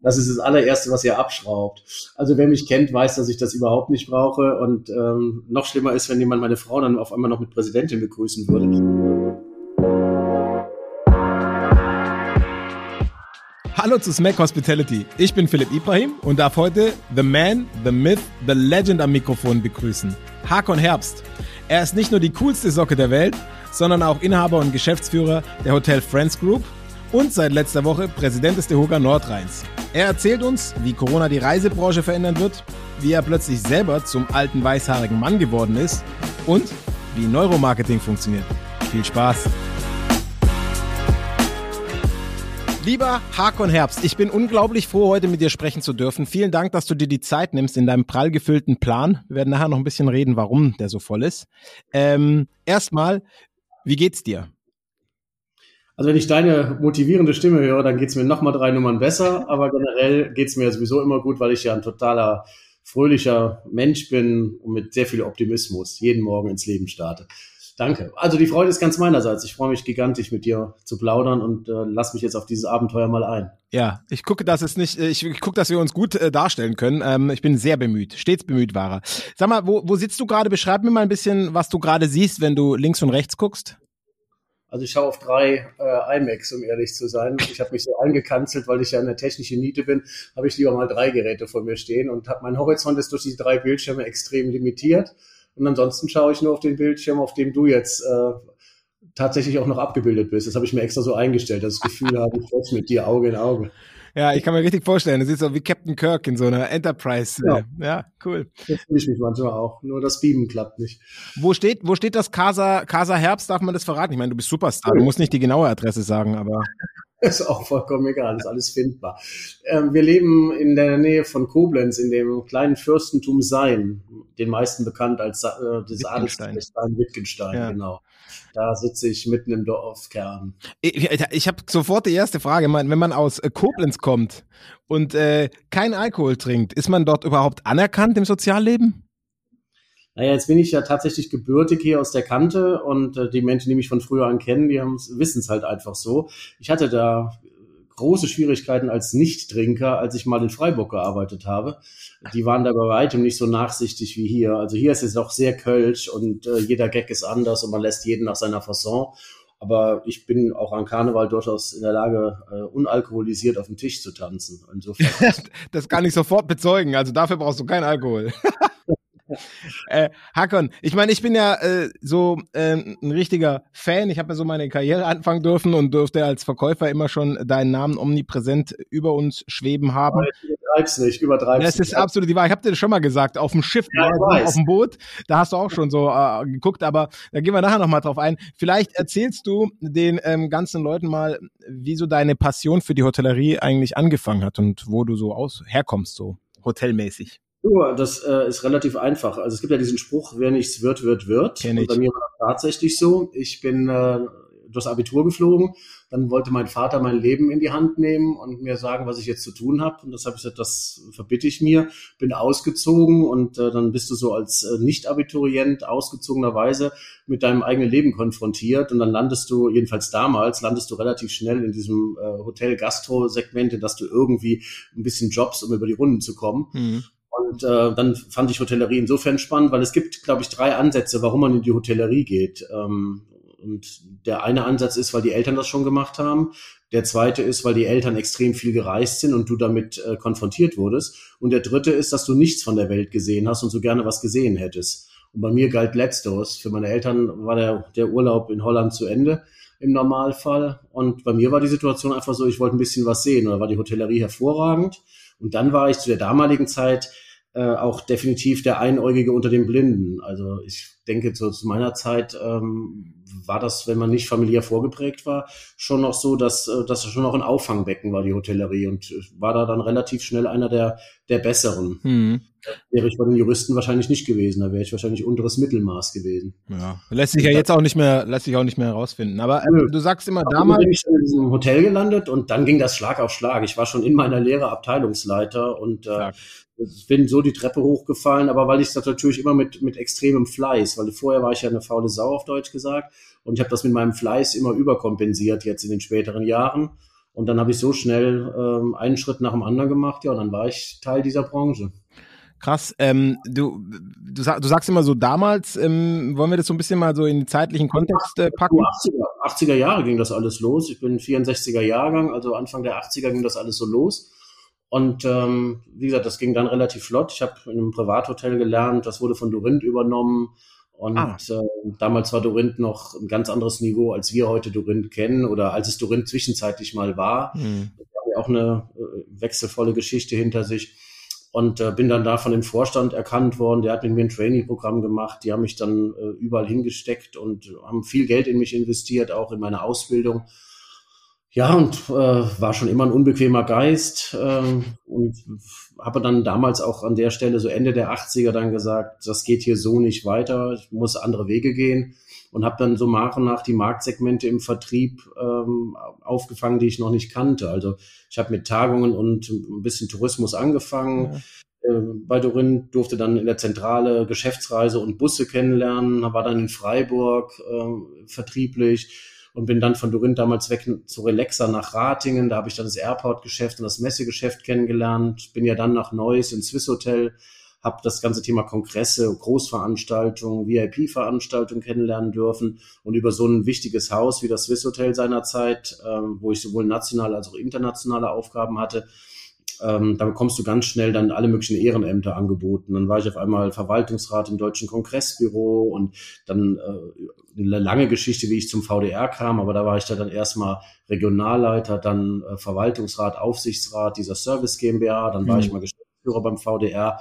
Das ist das allererste, was ihr abschraubt. Also wer mich kennt, weiß, dass ich das überhaupt nicht brauche. Und ähm, noch schlimmer ist, wenn jemand meine Frau dann auf einmal noch mit Präsidentin begrüßen würde. Hallo zu Smack Hospitality. Ich bin Philipp Ibrahim und darf heute The Man, The Myth, The Legend am Mikrofon begrüßen. Hakon Herbst. Er ist nicht nur die coolste Socke der Welt, sondern auch Inhaber und Geschäftsführer der Hotel Friends Group und seit letzter Woche Präsident des DeHoga Nordrheins. Er erzählt uns, wie Corona die Reisebranche verändern wird, wie er plötzlich selber zum alten weißhaarigen Mann geworden ist und wie Neuromarketing funktioniert. Viel Spaß! Lieber Hakon Herbst, ich bin unglaublich froh, heute mit dir sprechen zu dürfen. Vielen Dank, dass du dir die Zeit nimmst in deinem prall gefüllten Plan. Wir werden nachher noch ein bisschen reden, warum der so voll ist. Ähm, erstmal, wie geht's dir? Also wenn ich deine motivierende Stimme höre, dann geht's mir noch mal drei Nummern besser. Aber generell geht's mir sowieso immer gut, weil ich ja ein totaler fröhlicher Mensch bin und mit sehr viel Optimismus jeden Morgen ins Leben starte. Danke. Also die Freude ist ganz meinerseits. Ich freue mich gigantisch mit dir zu plaudern und äh, lass mich jetzt auf dieses Abenteuer mal ein. Ja, ich gucke, dass es nicht, ich, ich gucke, dass wir uns gut äh, darstellen können. Ähm, ich bin sehr bemüht, stets bemüht war Sag mal, wo, wo sitzt du gerade? Beschreib mir mal ein bisschen, was du gerade siehst, wenn du links und rechts guckst. Also ich schaue auf drei äh, iMacs, um ehrlich zu sein. Ich habe mich so eingekanzelt, weil ich ja eine technische Niete bin, habe ich lieber mal drei Geräte vor mir stehen und hab, mein Horizont ist durch diese drei Bildschirme extrem limitiert. Und ansonsten schaue ich nur auf den Bildschirm, auf dem du jetzt äh, tatsächlich auch noch abgebildet bist. Das habe ich mir extra so eingestellt, das Gefühl habe, ich mit dir Auge in Auge. Ja, ich kann mir richtig vorstellen. Das ist so wie Captain Kirk in so einer Enterprise. Ja, ja cool. Das fühle ich mich manchmal auch. Nur das Beamen klappt nicht. Wo steht, wo steht das Casa, Casa Herbst? Darf man das verraten? Ich meine, du bist Superstar. Du musst nicht die genaue Adresse sagen, aber. ist auch vollkommen egal, ist alles findbar. Ähm, wir leben in der Nähe von Koblenz, in dem kleinen Fürstentum Sein, den meisten bekannt als äh, das Wittgenstein. Wittgenstein, ja. genau. Da sitze ich mitten im Dorfkern. Ich, ich habe sofort die erste Frage. Wenn man aus äh, Koblenz kommt und äh, kein Alkohol trinkt, ist man dort überhaupt anerkannt im Sozialleben? Naja, jetzt bin ich ja tatsächlich gebürtig hier aus der Kante und äh, die Menschen, die mich von früher an kennen, die wissen es halt einfach so. Ich hatte da große Schwierigkeiten als Nichttrinker, als ich mal in Freiburg gearbeitet habe. Die waren da bei weitem nicht so nachsichtig wie hier. Also hier ist es doch sehr kölsch und äh, jeder Gag ist anders und man lässt jeden nach seiner Fasson. Aber ich bin auch an Karneval durchaus in der Lage, äh, unalkoholisiert auf dem Tisch zu tanzen. Insofern. das kann ich sofort bezeugen. Also dafür brauchst du keinen Alkohol. äh, Hakon, ich meine, ich bin ja äh, so äh, ein richtiger Fan. Ich habe ja so meine Karriere anfangen dürfen und durfte als Verkäufer immer schon deinen Namen omnipräsent über uns schweben haben. Übertreib's nicht, übertreib's Das ist absolut die Wahrheit. Ich habe dir das schon mal gesagt, auf dem Schiff, ja, auf dem Boot, da hast du auch schon so äh, geguckt, aber da gehen wir nachher nochmal drauf ein. Vielleicht erzählst du den ähm, ganzen Leuten mal, wie so deine Passion für die Hotellerie eigentlich angefangen hat und wo du so aus herkommst, so hotelmäßig. Ja, das äh, ist relativ einfach. Also es gibt ja diesen Spruch, wer nichts wird, wird, wird. Kenn ich. Und bei mir war das tatsächlich so. Ich bin äh, durchs Abitur geflogen. Dann wollte mein Vater mein Leben in die Hand nehmen und mir sagen, was ich jetzt zu tun habe. Und das habe ich gesagt, das verbitte ich mir. Bin ausgezogen und äh, dann bist du so als äh, Nicht-Abiturient ausgezogenerweise mit deinem eigenen Leben konfrontiert. Und dann landest du, jedenfalls damals, landest du relativ schnell in diesem äh, Hotel-Gastro-Segment, dass du irgendwie ein bisschen Jobs, um über die Runden zu kommen. Mhm. Und äh, dann fand ich Hotellerie insofern spannend, weil es gibt, glaube ich, drei Ansätze, warum man in die Hotellerie geht. Ähm, und der eine Ansatz ist, weil die Eltern das schon gemacht haben. Der zweite ist, weil die Eltern extrem viel gereist sind und du damit äh, konfrontiert wurdest. Und der dritte ist, dass du nichts von der Welt gesehen hast und so gerne was gesehen hättest. Und bei mir galt letzteres. Für meine Eltern war der, der Urlaub in Holland zu Ende im Normalfall. Und bei mir war die Situation einfach so, ich wollte ein bisschen was sehen. Und da war die Hotellerie hervorragend. Und dann war ich zu der damaligen Zeit äh, auch definitiv der Einäugige unter den Blinden. Also ich denke, zu, zu meiner Zeit ähm, war das, wenn man nicht familiär vorgeprägt war, schon noch so, dass äh, das schon noch ein Auffangbecken war, die Hotellerie. Und war da dann relativ schnell einer der, der Besseren. Mhm. Wäre ich bei den Juristen wahrscheinlich nicht gewesen, da wäre ich wahrscheinlich unteres Mittelmaß gewesen. Ja, lässt sich ja jetzt auch nicht mehr, lässt sich auch nicht mehr herausfinden. Aber äh, du sagst immer damals. Dann bin ich in diesem Hotel gelandet und dann ging das Schlag auf Schlag. Ich war schon in meiner Lehre Abteilungsleiter und äh, bin so die Treppe hochgefallen, aber weil ich das natürlich immer mit, mit extremem Fleiß, weil vorher war ich ja eine faule Sau auf Deutsch gesagt und ich habe das mit meinem Fleiß immer überkompensiert jetzt in den späteren Jahren Und dann habe ich so schnell ähm, einen Schritt nach dem anderen gemacht, ja, und dann war ich Teil dieser Branche. Krass. Ähm, du, du, sag, du sagst immer so damals, ähm, wollen wir das so ein bisschen mal so in den zeitlichen Kontext äh, packen? 80er, 80er Jahre ging das alles los. Ich bin 64er Jahrgang, also Anfang der 80er ging das alles so los. Und ähm, wie gesagt, das ging dann relativ flott. Ich habe in einem Privathotel gelernt, das wurde von Dorint übernommen. Und ah. äh, damals war Dorint noch ein ganz anderes Niveau, als wir heute Dorint kennen oder als es Dorint zwischenzeitlich mal war. Mhm. Das war ja auch eine äh, wechselvolle Geschichte hinter sich. Und äh, bin dann da von dem Vorstand erkannt worden. Der hat mit mir ein Trainee-Programm gemacht. Die haben mich dann äh, überall hingesteckt und haben viel Geld in mich investiert, auch in meine Ausbildung. Ja, und äh, war schon immer ein unbequemer Geist äh, und habe dann damals auch an der Stelle so Ende der 80er dann gesagt, das geht hier so nicht weiter, ich muss andere Wege gehen und habe dann so nach und nach die Marktsegmente im Vertrieb ähm, aufgefangen, die ich noch nicht kannte. Also ich habe mit Tagungen und ein bisschen Tourismus angefangen. Ja. Äh, bei Dorin durfte dann in der Zentrale Geschäftsreise und Busse kennenlernen, war dann in Freiburg äh, vertrieblich und bin dann von Dorin damals weg zu Relaxa nach Ratingen. Da habe ich dann das Airport-Geschäft und das Messegeschäft kennengelernt. Bin ja dann nach Neuss ins Swiss Hotel, habe das ganze Thema Kongresse, Großveranstaltungen, VIP-Veranstaltungen kennenlernen dürfen und über so ein wichtiges Haus wie das Swiss Hotel seinerzeit, ähm, wo ich sowohl nationale als auch internationale Aufgaben hatte, ähm, da bekommst du ganz schnell dann alle möglichen Ehrenämter angeboten. Dann war ich auf einmal Verwaltungsrat im Deutschen Kongressbüro und dann äh, eine lange Geschichte, wie ich zum VDR kam, aber da war ich da dann erstmal Regionalleiter, dann äh, Verwaltungsrat, Aufsichtsrat dieser Service GmbH, dann war mhm. ich mal Geschäftsführer beim VDR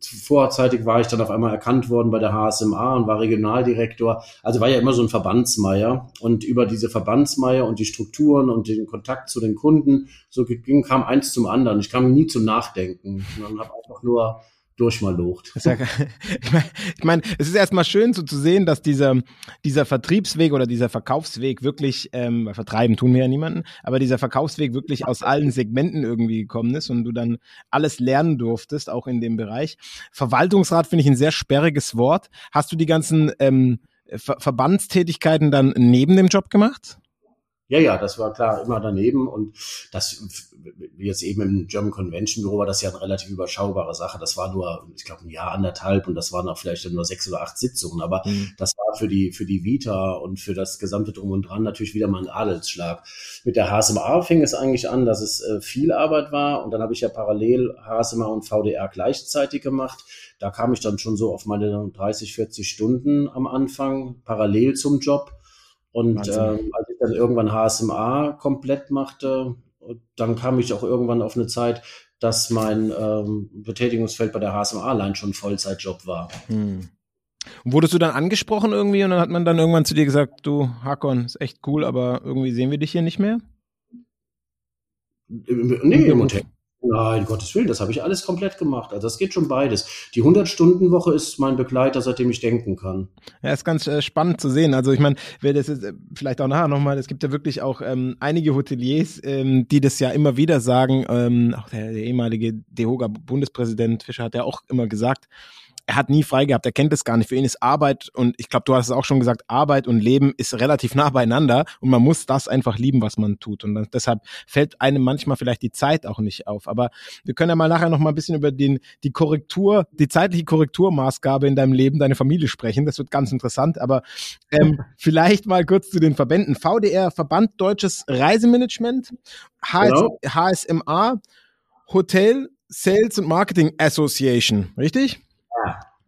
vorzeitig war ich dann auf einmal erkannt worden bei der HSMA und war Regionaldirektor. Also war ja immer so ein Verbandsmeier. Und über diese Verbandsmeier und die Strukturen und den Kontakt zu den Kunden, so ging, kam eins zum anderen. Ich kam nie zum Nachdenken, sondern habe einfach nur durchmalocht. Ja, ich meine, ich mein, es ist erstmal schön so zu sehen, dass dieser, dieser Vertriebsweg oder dieser Verkaufsweg wirklich, ähm, vertreiben tun wir ja niemanden, aber dieser Verkaufsweg wirklich aus allen Segmenten irgendwie gekommen ist und du dann alles lernen durftest, auch in dem Bereich. Verwaltungsrat finde ich ein sehr sperriges Wort. Hast du die ganzen ähm, Ver Verbandstätigkeiten dann neben dem Job gemacht? Ja, ja, das war klar immer daneben und das, wie jetzt eben im German Convention Büro war das ja eine relativ überschaubare Sache. Das war nur, ich glaube, ein Jahr, anderthalb und das waren auch vielleicht nur sechs oder acht Sitzungen, aber mhm. das war für die, für die Vita und für das gesamte Drum und Dran natürlich wieder mal ein Adelsschlag. Mit der HSMA fing es eigentlich an, dass es äh, viel Arbeit war und dann habe ich ja parallel HSMA und VDR gleichzeitig gemacht. Da kam ich dann schon so auf meine 30, 40 Stunden am Anfang, parallel zum Job und ähm, als ich dann irgendwann HSMA komplett machte, dann kam ich auch irgendwann auf eine Zeit, dass mein ähm, Betätigungsfeld bei der HSMA allein schon Vollzeitjob war. Hm. Und wurdest du dann angesprochen irgendwie und dann hat man dann irgendwann zu dir gesagt, du Hakon, ist echt cool, aber irgendwie sehen wir dich hier nicht mehr? Nee, im Hotel. Nein, Gottes Willen, das habe ich alles komplett gemacht. Also das geht schon beides. Die 100-Stunden-Woche ist mein Begleiter, seitdem ich denken kann. Ja, ist ganz äh, spannend zu sehen. Also ich meine, wer das ist, äh, vielleicht auch nachher nochmal, es gibt ja wirklich auch ähm, einige Hoteliers, ähm, die das ja immer wieder sagen. Ähm, auch der, der ehemalige DEHOGA-Bundespräsident Fischer hat ja auch immer gesagt, er hat nie frei gehabt, er kennt es gar nicht. Für ihn ist Arbeit und ich glaube, du hast es auch schon gesagt, Arbeit und Leben ist relativ nah beieinander und man muss das einfach lieben, was man tut. Und dann, deshalb fällt einem manchmal vielleicht die Zeit auch nicht auf. Aber wir können ja mal nachher noch mal ein bisschen über den, die Korrektur, die zeitliche Korrekturmaßgabe in deinem Leben, deine Familie sprechen. Das wird ganz interessant. Aber ähm, vielleicht mal kurz zu den Verbänden. VDR, Verband Deutsches Reisemanagement, HS, genau. HSMA, Hotel Sales and Marketing Association, richtig?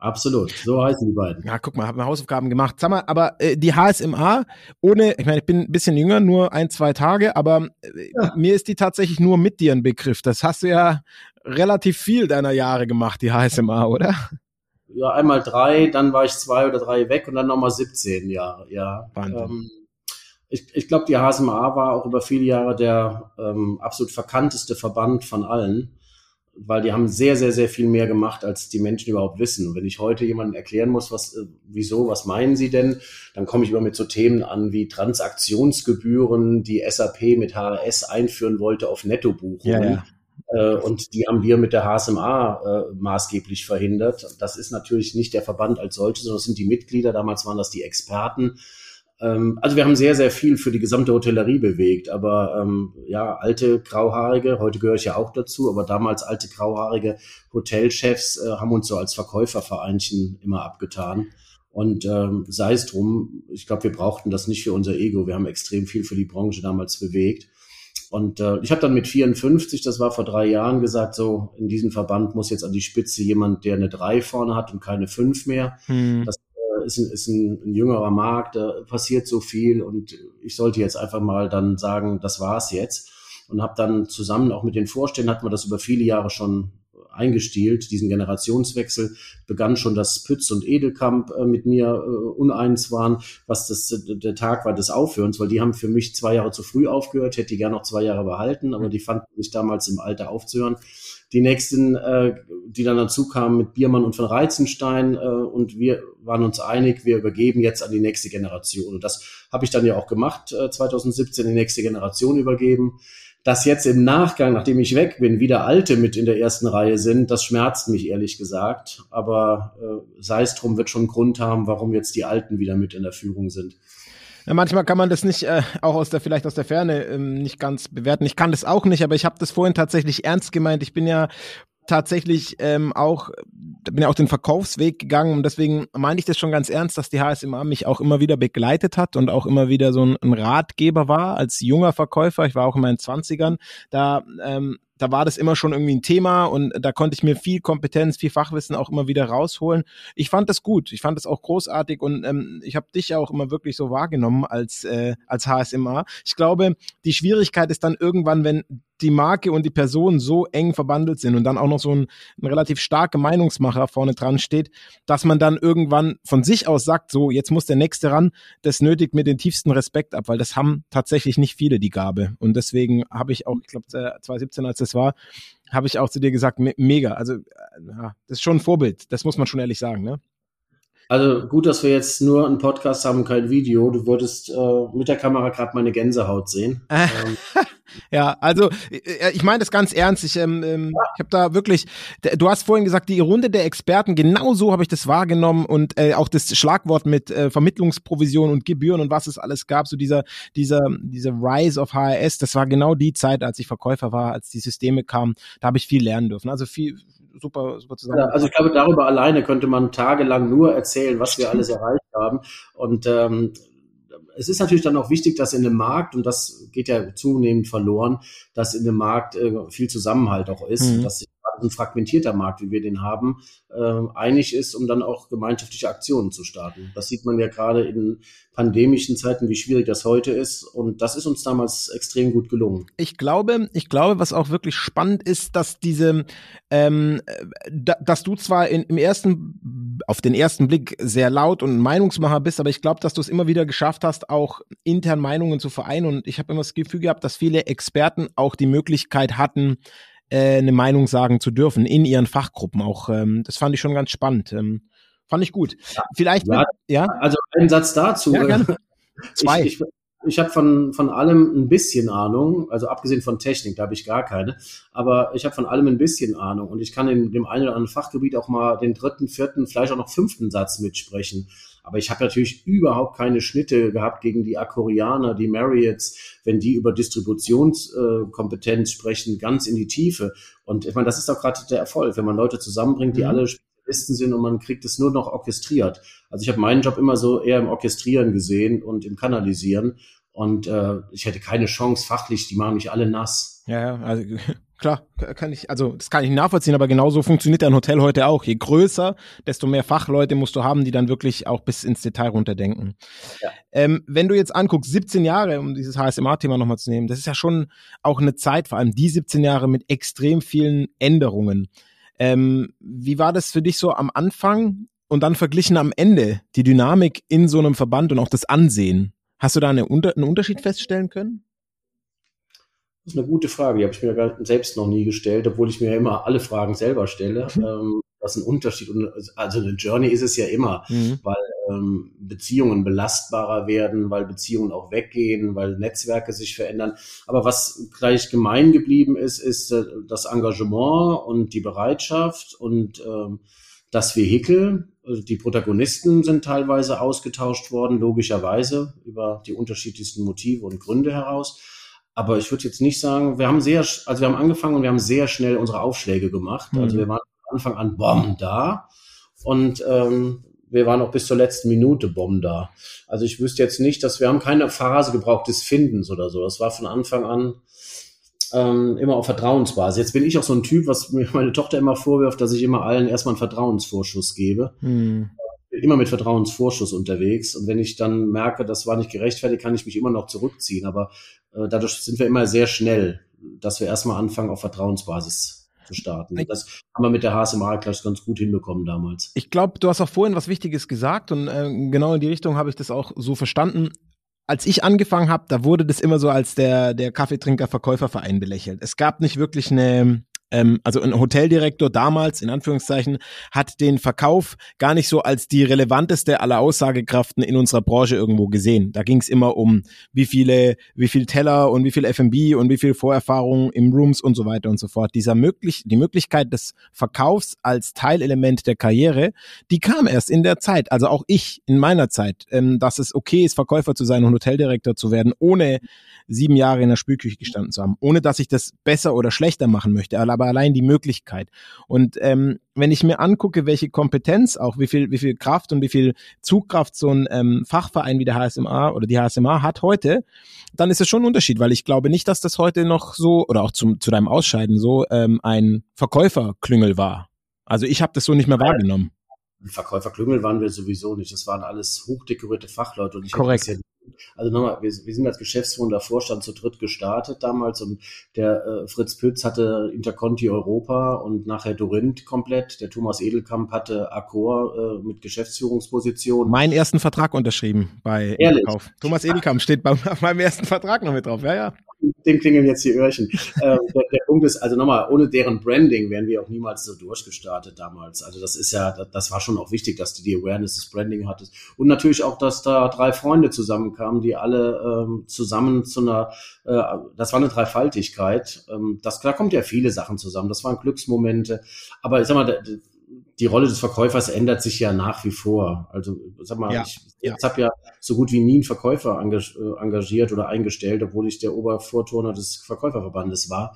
Absolut. So heißen die beiden. Ja, guck mal, habe mir Hausaufgaben gemacht. Sag mal, aber äh, die HSMA, ohne, ich meine, ich bin ein bisschen jünger, nur ein, zwei Tage, aber äh, ja. mir ist die tatsächlich nur mit dir ein Begriff. Das hast du ja relativ viel deiner Jahre gemacht, die HSMA, oder? Ja, einmal drei, dann war ich zwei oder drei weg und dann nochmal 17 Jahre, ja. Wahnsinn. Ähm, ich, ich glaube, die HSMA war auch über viele Jahre der ähm, absolut verkannteste Verband von allen weil die haben sehr, sehr, sehr viel mehr gemacht, als die Menschen überhaupt wissen. Und wenn ich heute jemandem erklären muss, was, äh, wieso, was meinen sie denn, dann komme ich immer mit so Themen an wie Transaktionsgebühren, die SAP mit HRS einführen wollte auf Nettobuchungen. Ja, ja. Äh, und die haben wir mit der HSMA äh, maßgeblich verhindert. Das ist natürlich nicht der Verband als solches, sondern das sind die Mitglieder. Damals waren das die Experten also wir haben sehr, sehr viel für die gesamte Hotellerie bewegt, aber ähm, ja, alte Grauhaarige, heute gehöre ich ja auch dazu, aber damals alte Grauhaarige Hotelchefs äh, haben uns so als Verkäufervereinchen immer abgetan. Und ähm, sei es drum, ich glaube, wir brauchten das nicht für unser Ego. Wir haben extrem viel für die Branche damals bewegt. Und äh, ich habe dann mit 54, das war vor drei Jahren, gesagt, so in diesem Verband muss jetzt an die Spitze jemand, der eine drei vorne hat und keine fünf mehr. Hm. Das ist, ein, ist ein, ein jüngerer Markt, da passiert so viel und ich sollte jetzt einfach mal dann sagen, das war's jetzt. Und habe dann zusammen auch mit den Vorständen, hatten wir das über viele Jahre schon eingestielt, diesen Generationswechsel, begann schon, dass Pütz und Edelkamp äh, mit mir äh, uneins waren, was das der Tag war des Aufhörens, weil die haben für mich zwei Jahre zu früh aufgehört, hätte die gerne noch zwei Jahre behalten, aber die fanden mich damals im Alter aufzuhören. Die nächsten, äh, die dann dazu kamen mit Biermann und von Reizenstein äh, und wir waren uns einig, wir übergeben jetzt an die nächste Generation. Und das habe ich dann ja auch gemacht, äh, 2017 die nächste Generation übergeben. Dass jetzt im Nachgang, nachdem ich weg bin, wieder Alte mit in der ersten Reihe sind, das schmerzt mich ehrlich gesagt. Aber äh, sei es drum, wird schon Grund haben, warum jetzt die Alten wieder mit in der Führung sind. Ja, manchmal kann man das nicht äh, auch aus der vielleicht aus der Ferne ähm, nicht ganz bewerten. Ich kann das auch nicht, aber ich habe das vorhin tatsächlich ernst gemeint. Ich bin ja tatsächlich ähm, auch, bin ja auch den Verkaufsweg gegangen und deswegen meine ich das schon ganz ernst, dass die HSMA mich auch immer wieder begleitet hat und auch immer wieder so ein, ein Ratgeber war als junger Verkäufer. Ich war auch in meinen Zwanzigern. Da ähm, da war das immer schon irgendwie ein Thema und da konnte ich mir viel Kompetenz, viel Fachwissen auch immer wieder rausholen. Ich fand das gut, ich fand das auch großartig und ähm, ich habe dich auch immer wirklich so wahrgenommen als, äh, als HSMA. Ich glaube, die Schwierigkeit ist dann irgendwann, wenn die Marke und die Person so eng verbandelt sind und dann auch noch so ein, ein relativ starker Meinungsmacher vorne dran steht, dass man dann irgendwann von sich aus sagt, so, jetzt muss der Nächste ran, das nötigt mir den tiefsten Respekt ab, weil das haben tatsächlich nicht viele die Gabe. Und deswegen habe ich auch, ich glaube, 2017, als das war, habe ich auch zu dir gesagt, me mega. Also, äh, ja, das ist schon ein Vorbild, das muss man schon ehrlich sagen, ne? Also gut, dass wir jetzt nur einen Podcast haben, kein Video. Du würdest äh, mit der Kamera gerade meine Gänsehaut sehen. ähm. Ja, also äh, ich meine das ganz ernst. Ich, ähm, ähm, ich habe da wirklich, du hast vorhin gesagt, die Runde der Experten, genau so habe ich das wahrgenommen und äh, auch das Schlagwort mit äh, Vermittlungsprovision und Gebühren und was es alles gab, so dieser, dieser, dieser Rise of HRS, das war genau die Zeit, als ich Verkäufer war, als die Systeme kamen. Da habe ich viel lernen dürfen. Also viel, super, super zusammen. Ja, also ich glaube, darüber alleine könnte man tagelang nur erzählen, was wir alles erreicht haben. Und ähm, es ist natürlich dann auch wichtig, dass in dem Markt, und das geht ja zunehmend verloren, dass in dem Markt äh, viel Zusammenhalt auch ist, mhm. dass sich ein fragmentierter Markt, wie wir den haben, äh, einig ist, um dann auch gemeinschaftliche Aktionen zu starten. Das sieht man ja gerade in pandemischen Zeiten, wie schwierig das heute ist. Und das ist uns damals extrem gut gelungen. Ich glaube, ich glaube, was auch wirklich spannend ist, dass diese, ähm, da, dass du zwar in, im ersten, auf den ersten Blick sehr laut und Meinungsmacher bist, aber ich glaube, dass du es immer wieder geschafft hast, auch intern Meinungen zu vereinen. Und ich habe immer das Gefühl gehabt, dass viele Experten auch die Möglichkeit hatten, äh, eine Meinung sagen zu dürfen in ihren Fachgruppen. Auch ähm, das fand ich schon ganz spannend. Ähm, fand ich gut. Ja, Vielleicht ja, ja. Also einen Satz dazu. Ja, gerne. Zwei. Ich, ich, ich habe von, von allem ein bisschen Ahnung, also abgesehen von Technik, da habe ich gar keine, aber ich habe von allem ein bisschen Ahnung und ich kann in dem einen oder anderen Fachgebiet auch mal den dritten, vierten, vielleicht auch noch fünften Satz mitsprechen. Aber ich habe natürlich überhaupt keine Schnitte gehabt gegen die Akorianer, die Marriotts, wenn die über Distributionskompetenz äh, sprechen, ganz in die Tiefe. Und ich meine, das ist doch gerade der Erfolg, wenn man Leute zusammenbringt, die mhm. alle Spezialisten sind und man kriegt es nur noch orchestriert. Also ich habe meinen Job immer so eher im Orchestrieren gesehen und im Kanalisieren. Und äh, ich hätte keine Chance fachlich, die machen mich alle nass. Ja, ja, also klar, kann ich, also das kann ich nachvollziehen, aber genauso funktioniert ein Hotel heute auch. Je größer, desto mehr Fachleute musst du haben, die dann wirklich auch bis ins Detail runterdenken. Ja. Ähm, wenn du jetzt anguckst, 17 Jahre, um dieses HSMA-Thema nochmal zu nehmen, das ist ja schon auch eine Zeit, vor allem die 17 Jahre mit extrem vielen Änderungen. Ähm, wie war das für dich so am Anfang und dann verglichen am Ende, die Dynamik in so einem Verband und auch das Ansehen? Hast du da eine, einen Unterschied feststellen können? Das ist eine gute Frage, die habe ich mir selbst noch nie gestellt, obwohl ich mir ja immer alle Fragen selber stelle. Ähm, das ist ein Unterschied. Also eine Journey ist es ja immer, mhm. weil ähm, Beziehungen belastbarer werden, weil Beziehungen auch weggehen, weil Netzwerke sich verändern. Aber was gleich gemein geblieben ist, ist äh, das Engagement und die Bereitschaft und ähm, das Vehikel, also die Protagonisten sind teilweise ausgetauscht worden, logischerweise über die unterschiedlichsten Motive und Gründe heraus. Aber ich würde jetzt nicht sagen, wir haben sehr, also wir haben angefangen und wir haben sehr schnell unsere Aufschläge gemacht. Also mhm. Wir waren Anfang an Bomben da und ähm, wir waren auch bis zur letzten Minute Bomben da. Also ich wüsste jetzt nicht, dass wir haben keine Phase gebraucht des Findens oder so. Das war von Anfang an ähm, immer auf Vertrauensbasis. Jetzt bin ich auch so ein Typ, was mir meine Tochter immer vorwirft, dass ich immer allen erstmal einen Vertrauensvorschuss gebe. Hm. Immer mit Vertrauensvorschuss unterwegs. Und wenn ich dann merke, das war nicht gerechtfertigt, kann ich mich immer noch zurückziehen. Aber äh, dadurch sind wir immer sehr schnell, dass wir erstmal anfangen, auf Vertrauensbasis zu starten. Ich, das haben wir mit der HSMA gleich ganz gut hinbekommen damals. Ich glaube, du hast auch vorhin was Wichtiges gesagt und äh, genau in die Richtung habe ich das auch so verstanden als ich angefangen habe, da wurde das immer so als der, der Kaffeetrinker-Verkäuferverein belächelt. Es gab nicht wirklich eine, ähm, also ein Hoteldirektor damals, in Anführungszeichen, hat den Verkauf gar nicht so als die relevanteste aller Aussagekraften in unserer Branche irgendwo gesehen. Da ging es immer um, wie viele, wie viel Teller und wie viel F&B und wie viel Vorerfahrung im Rooms und so weiter und so fort. Dieser möglich, die Möglichkeit des Verkaufs als Teilelement der Karriere, die kam erst in der Zeit, also auch ich in meiner Zeit, ähm, dass es okay ist, Verkäufer zu sein und Hoteldirektor zu werden, ohne sieben Jahre in der Spülküche gestanden zu haben, ohne dass ich das besser oder schlechter machen möchte, aber allein die Möglichkeit. Und ähm, wenn ich mir angucke, welche Kompetenz auch, wie viel, wie viel Kraft und wie viel Zugkraft so ein ähm, Fachverein wie der HSMA oder die HSMA hat heute, dann ist es schon ein Unterschied, weil ich glaube nicht, dass das heute noch so oder auch zum, zu deinem Ausscheiden so ähm, ein Verkäuferklüngel war. Also ich habe das so nicht mehr wahrgenommen. Verkäuferklüngel waren wir sowieso nicht. Das waren alles hochdekorierte Fachleute und ich Korrekt. Ja, also nochmal, wir, wir sind als geschäftsführender Vorstand zu dritt gestartet damals und der äh, Fritz Pütz hatte Interconti Europa und nachher Dorinth komplett. Der Thomas Edelkamp hatte Accor äh, mit Geschäftsführungsposition. Meinen ersten Vertrag unterschrieben bei Ehrlich? Kauf. Thomas Edelkamp steht bei, auf meinem ersten Vertrag noch mit drauf. Ja, ja dem klingeln jetzt die Öhrchen. äh, der, der, Punkt ist, also nochmal, ohne deren Branding wären wir auch niemals so durchgestartet damals. Also das ist ja, das war schon auch wichtig, dass du die Awareness des Branding hattest. Und natürlich auch, dass da drei Freunde zusammenkamen, die alle ähm, zusammen zu einer, äh, das war eine Dreifaltigkeit. Ähm, das, da kommt ja viele Sachen zusammen. Das waren Glücksmomente. Aber ich sag mal, die Rolle des Verkäufers ändert sich ja nach wie vor. Also sag mal, ja, ich ja. habe ja so gut wie nie einen Verkäufer äh, engagiert oder eingestellt, obwohl ich der Obervorturner des Verkäuferverbandes war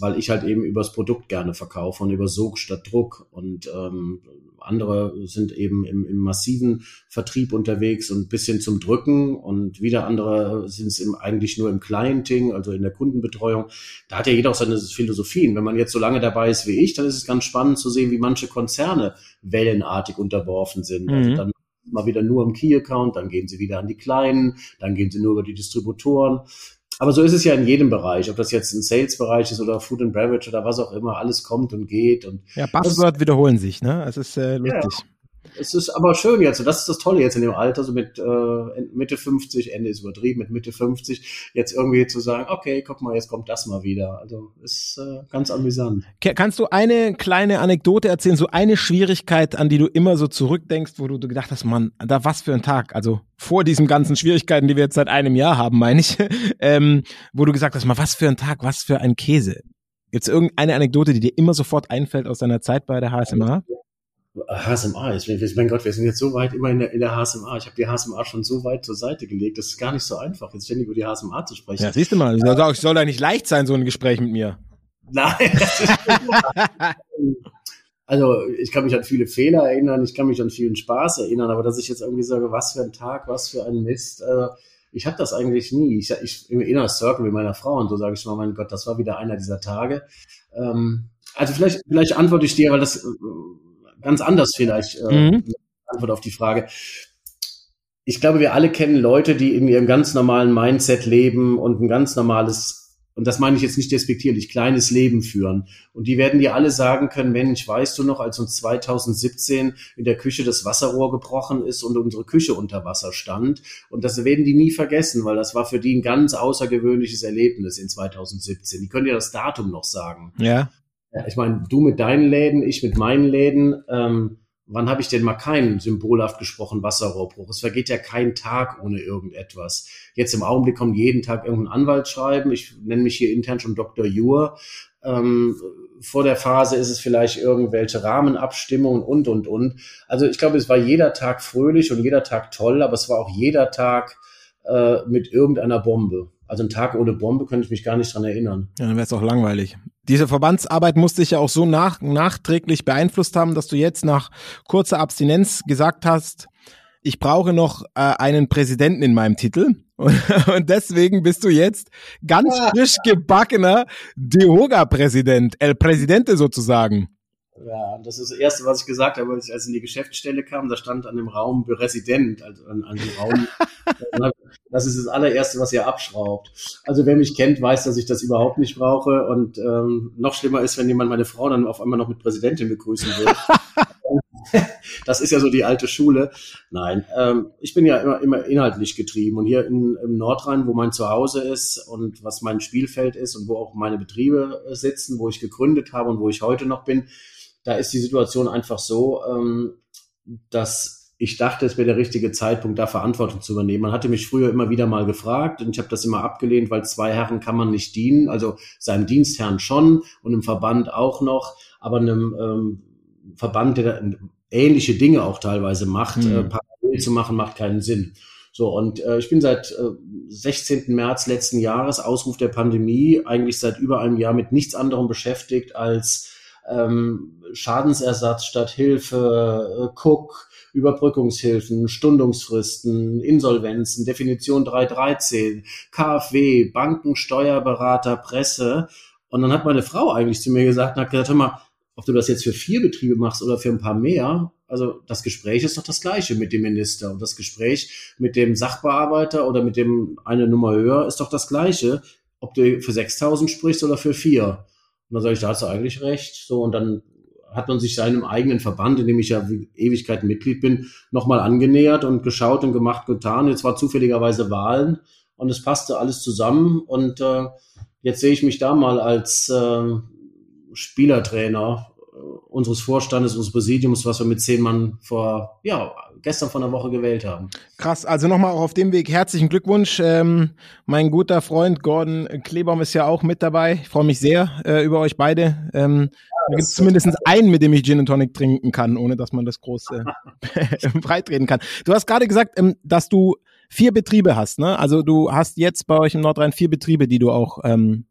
weil ich halt eben übers Produkt gerne verkaufe und über Sog statt Druck. Und ähm, andere sind eben im, im massiven Vertrieb unterwegs und ein bisschen zum Drücken und wieder andere sind es im, eigentlich nur im Clienting, also in der Kundenbetreuung. Da hat ja jeder auch seine Philosophien. Wenn man jetzt so lange dabei ist wie ich, dann ist es ganz spannend zu sehen, wie manche Konzerne wellenartig unterworfen sind. Also mhm. Also dann mal wieder nur im Key-Account, dann gehen sie wieder an die Kleinen, dann gehen sie nur über die Distributoren. Aber so ist es ja in jedem Bereich, ob das jetzt ein Sales-Bereich ist oder Food and Beverage oder was auch immer, alles kommt und geht. Und ja, Buzzword wiederholen sich, ne? Es ist äh, lustig. Ja. Es ist aber schön jetzt, und das ist das Tolle jetzt in dem Alter, so mit äh, Mitte 50, Ende ist übertrieben, mit Mitte 50, jetzt irgendwie zu sagen, okay, guck mal, jetzt kommt das mal wieder. Also ist äh, ganz amüsant. Kannst du eine kleine Anekdote erzählen, so eine Schwierigkeit, an die du immer so zurückdenkst, wo du, du gedacht hast, Mann, da was für ein Tag, also vor diesen ganzen Schwierigkeiten, die wir jetzt seit einem Jahr haben, meine ich, ähm, wo du gesagt hast, mal was für ein Tag, was für ein Käse. Gibt es irgendeine Anekdote, die dir immer sofort einfällt aus deiner Zeit bei der HSMA? HSMA ist, mein Gott, wir sind jetzt so weit immer in der, in der HSMA. Ich habe die HSMA schon so weit zur Seite gelegt. Das ist gar nicht so einfach, jetzt ständig über die HSMA zu sprechen. Ja, siehst du mal, es soll ja nicht leicht sein, so ein Gespräch mit mir. Nein. also ich kann mich an viele Fehler erinnern, ich kann mich an vielen Spaß erinnern, aber dass ich jetzt irgendwie sage, was für ein Tag, was für ein Mist, äh, ich habe das eigentlich nie. Ich, ich im Inner Circle mit meiner Frau und so sage ich mal, mein Gott, das war wieder einer dieser Tage. Ähm, also vielleicht, vielleicht antworte ich dir, weil das ganz anders vielleicht äh, mhm. Antwort auf die Frage. Ich glaube, wir alle kennen Leute, die in ihrem ganz normalen Mindset leben und ein ganz normales und das meine ich jetzt nicht despektierlich, kleines Leben führen. Und die werden dir alle sagen können, Mensch, weißt du noch, als uns 2017 in der Küche das Wasserrohr gebrochen ist und unsere Küche unter Wasser stand. Und das werden die nie vergessen, weil das war für die ein ganz außergewöhnliches Erlebnis in 2017. Die können ja das Datum noch sagen. Ja. Ja, ich meine, du mit deinen Läden, ich mit meinen Läden. Ähm, wann habe ich denn mal keinen symbolhaft gesprochen Wasserrohrbruch? Es vergeht ja kein Tag ohne irgendetwas. Jetzt im Augenblick kommt jeden Tag irgendein Anwaltsschreiben. Ich nenne mich hier intern schon Dr. Jur. Ähm, vor der Phase ist es vielleicht irgendwelche Rahmenabstimmungen und, und, und. Also ich glaube, es war jeder Tag fröhlich und jeder Tag toll, aber es war auch jeder Tag äh, mit irgendeiner Bombe. Also ein Tag ohne Bombe könnte ich mich gar nicht dran erinnern. Ja, dann wäre es auch langweilig. Diese Verbandsarbeit musste dich ja auch so nach, nachträglich beeinflusst haben, dass du jetzt nach kurzer Abstinenz gesagt hast, ich brauche noch äh, einen Präsidenten in meinem Titel. Und, und deswegen bist du jetzt ganz frisch gebackener Dehoga-Präsident, El Presidente sozusagen. Ja, das ist das Erste, was ich gesagt habe, als ich in die Geschäftsstelle kam. Da stand an dem Raum Resident, also an, an dem Raum. das ist das allererste, was ihr abschraubt. Also wer mich kennt, weiß, dass ich das überhaupt nicht brauche. Und ähm, noch schlimmer ist, wenn jemand meine Frau dann auf einmal noch mit Präsidentin begrüßen will. das ist ja so die alte Schule. Nein, ähm, ich bin ja immer, immer inhaltlich getrieben. Und hier in, im Nordrhein, wo mein Zuhause ist und was mein Spielfeld ist und wo auch meine Betriebe sitzen, wo ich gegründet habe und wo ich heute noch bin, da ist die Situation einfach so, ähm, dass ich dachte, es wäre der richtige Zeitpunkt, da Verantwortung zu übernehmen. Man hatte mich früher immer wieder mal gefragt und ich habe das immer abgelehnt, weil zwei Herren kann man nicht dienen, also seinem Dienstherrn schon und im Verband auch noch, aber einem ähm, Verband, der ähnliche Dinge auch teilweise macht, mhm. äh, parallel zu machen, macht keinen Sinn. So, und äh, ich bin seit äh, 16. März letzten Jahres, Ausruf der Pandemie, eigentlich seit über einem Jahr mit nichts anderem beschäftigt als ähm, Schadensersatz statt Hilfe, äh, Cook, Überbrückungshilfen, Stundungsfristen, Insolvenzen, Definition 313, KfW, Banken, Steuerberater, Presse. Und dann hat meine Frau eigentlich zu mir gesagt, hat gesagt, hör mal, ob du das jetzt für vier Betriebe machst oder für ein paar mehr, also das Gespräch ist doch das gleiche mit dem Minister und das Gespräch mit dem Sachbearbeiter oder mit dem eine Nummer höher ist doch das gleiche, ob du für 6000 sprichst oder für vier. Und dann sage ich, da hast du eigentlich recht. So, und dann hat man sich seinem eigenen Verband, in dem ich ja Ewigkeiten Mitglied bin, nochmal angenähert und geschaut und gemacht, getan. Jetzt war zufälligerweise Wahlen und es passte alles zusammen. Und äh, jetzt sehe ich mich da mal als äh, Spielertrainer äh, unseres Vorstandes, unseres Präsidiums, was wir mit zehn Mann vor, ja, gestern von der Woche gewählt haben. Krass, also nochmal auch auf dem Weg herzlichen Glückwunsch. Ähm, mein guter Freund Gordon Klebaum ist ja auch mit dabei. Ich freue mich sehr äh, über euch beide. Ähm, da gibt es zumindest einen, mit dem ich Gin and Tonic trinken kann, ohne dass man das groß äh, breitreden kann. Du hast gerade gesagt, ähm, dass du vier Betriebe hast, ne? Also du hast jetzt bei euch im Nordrhein vier Betriebe, die du auch ähm,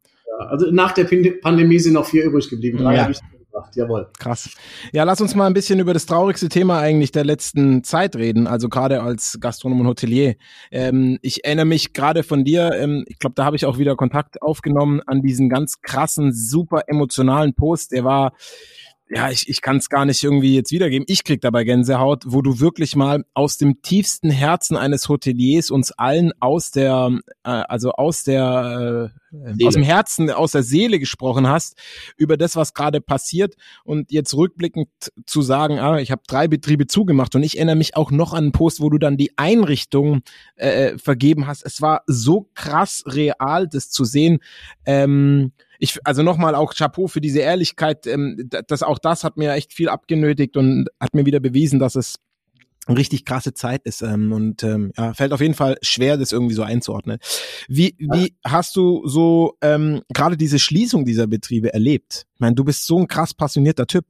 also nach der Pandemie sind noch vier übrig geblieben. Drei ja. habe ich gebracht, jawohl. Krass. Ja, lass uns mal ein bisschen über das traurigste Thema eigentlich der letzten Zeit reden, also gerade als Gastronom und Hotelier. Ähm, ich erinnere mich gerade von dir, ähm, ich glaube, da habe ich auch wieder Kontakt aufgenommen an diesen ganz krassen, super emotionalen Post. Der war ja, ich, ich kann es gar nicht irgendwie jetzt wiedergeben. Ich krieg dabei Gänsehaut, wo du wirklich mal aus dem tiefsten Herzen eines Hoteliers uns allen aus der, äh, also aus der, äh, aus dem Herzen, aus der Seele gesprochen hast über das, was gerade passiert und jetzt rückblickend zu sagen, ah, ich habe drei Betriebe zugemacht und ich erinnere mich auch noch an einen Post, wo du dann die Einrichtung äh, vergeben hast. Es war so krass real, das zu sehen. Ähm, ich, also nochmal auch Chapeau für diese Ehrlichkeit. Ähm, das, auch das hat mir echt viel abgenötigt und hat mir wieder bewiesen, dass es richtig krasse Zeit ist ähm, und ähm, ja, fällt auf jeden Fall schwer, das irgendwie so einzuordnen. Wie, wie hast du so ähm, gerade diese Schließung dieser Betriebe erlebt? Ich meine, du bist so ein krass passionierter Typ.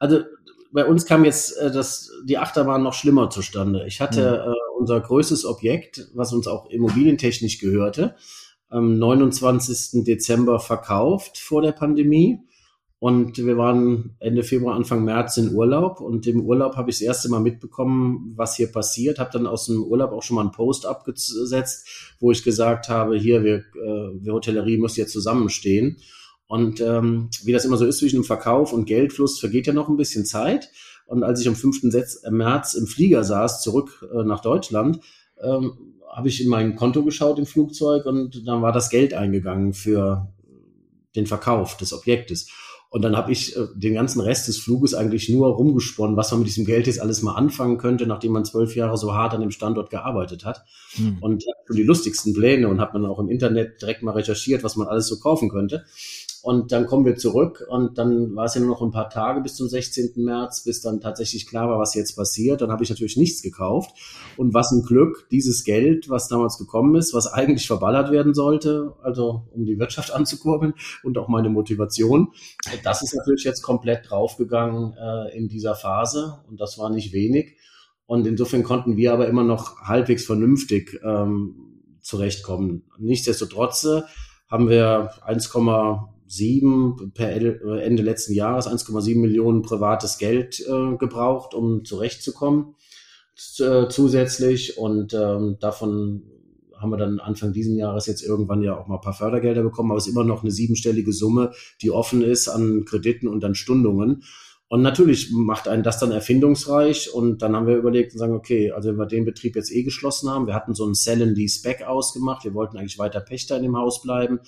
Also bei uns kam jetzt äh, das, die Achterbahn noch schlimmer zustande. Ich hatte mhm. äh, unser größtes Objekt, was uns auch immobilientechnisch gehörte, am 29. Dezember verkauft vor der Pandemie. Und wir waren Ende Februar, Anfang März in Urlaub. Und im Urlaub habe ich das erste Mal mitbekommen, was hier passiert. Habe dann aus dem Urlaub auch schon mal einen Post abgesetzt, wo ich gesagt habe, hier, wir, äh, wir Hotellerie muss jetzt zusammenstehen. Und ähm, wie das immer so ist zwischen dem Verkauf und Geldfluss, vergeht ja noch ein bisschen Zeit. Und als ich am 5. März im Flieger saß, zurück äh, nach Deutschland, ähm, habe ich in mein Konto geschaut im Flugzeug und dann war das Geld eingegangen für den Verkauf des Objektes. Und dann habe ich äh, den ganzen Rest des Fluges eigentlich nur rumgesponnen, was man mit diesem Geld jetzt alles mal anfangen könnte, nachdem man zwölf Jahre so hart an dem Standort gearbeitet hat. Hm. Und schon die lustigsten Pläne und hat man auch im Internet direkt mal recherchiert, was man alles so kaufen könnte. Und dann kommen wir zurück und dann war es ja nur noch ein paar Tage bis zum 16. März, bis dann tatsächlich klar war, was jetzt passiert. Dann habe ich natürlich nichts gekauft. Und was ein Glück, dieses Geld, was damals gekommen ist, was eigentlich verballert werden sollte, also um die Wirtschaft anzukurbeln und auch meine Motivation, das ist natürlich jetzt komplett draufgegangen äh, in dieser Phase und das war nicht wenig. Und insofern konnten wir aber immer noch halbwegs vernünftig ähm, zurechtkommen. Nichtsdestotrotz äh, haben wir 1,7 per Ende letzten Jahres 1,7 Millionen privates Geld äh, gebraucht, um zurechtzukommen äh, zusätzlich und ähm, davon haben wir dann Anfang diesen Jahres jetzt irgendwann ja auch mal ein paar Fördergelder bekommen, aber es ist immer noch eine siebenstellige Summe, die offen ist an Krediten und an Stundungen. Und natürlich macht einen das dann erfindungsreich. Und dann haben wir überlegt und sagen, okay, also wenn wir den Betrieb jetzt eh geschlossen haben, wir hatten so einen Sell and Lease Back ausgemacht. Wir wollten eigentlich weiter Pächter in dem Haus bleiben,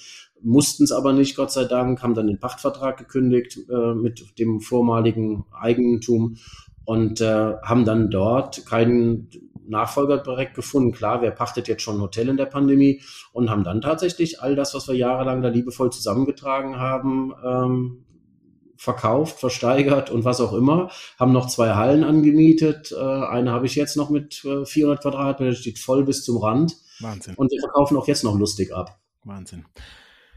mussten es aber nicht, Gott sei Dank, haben dann den Pachtvertrag gekündigt äh, mit dem vormaligen Eigentum und äh, haben dann dort keinen Nachfolger direkt gefunden. Klar, wer pachtet jetzt schon ein Hotel in der Pandemie und haben dann tatsächlich all das, was wir jahrelang da liebevoll zusammengetragen haben, ähm, verkauft, versteigert und was auch immer. Haben noch zwei Hallen angemietet. Äh, eine habe ich jetzt noch mit äh, 400 Quadratmeter, steht voll bis zum Rand. Wahnsinn. Und wir verkaufen auch jetzt noch lustig ab. Wahnsinn.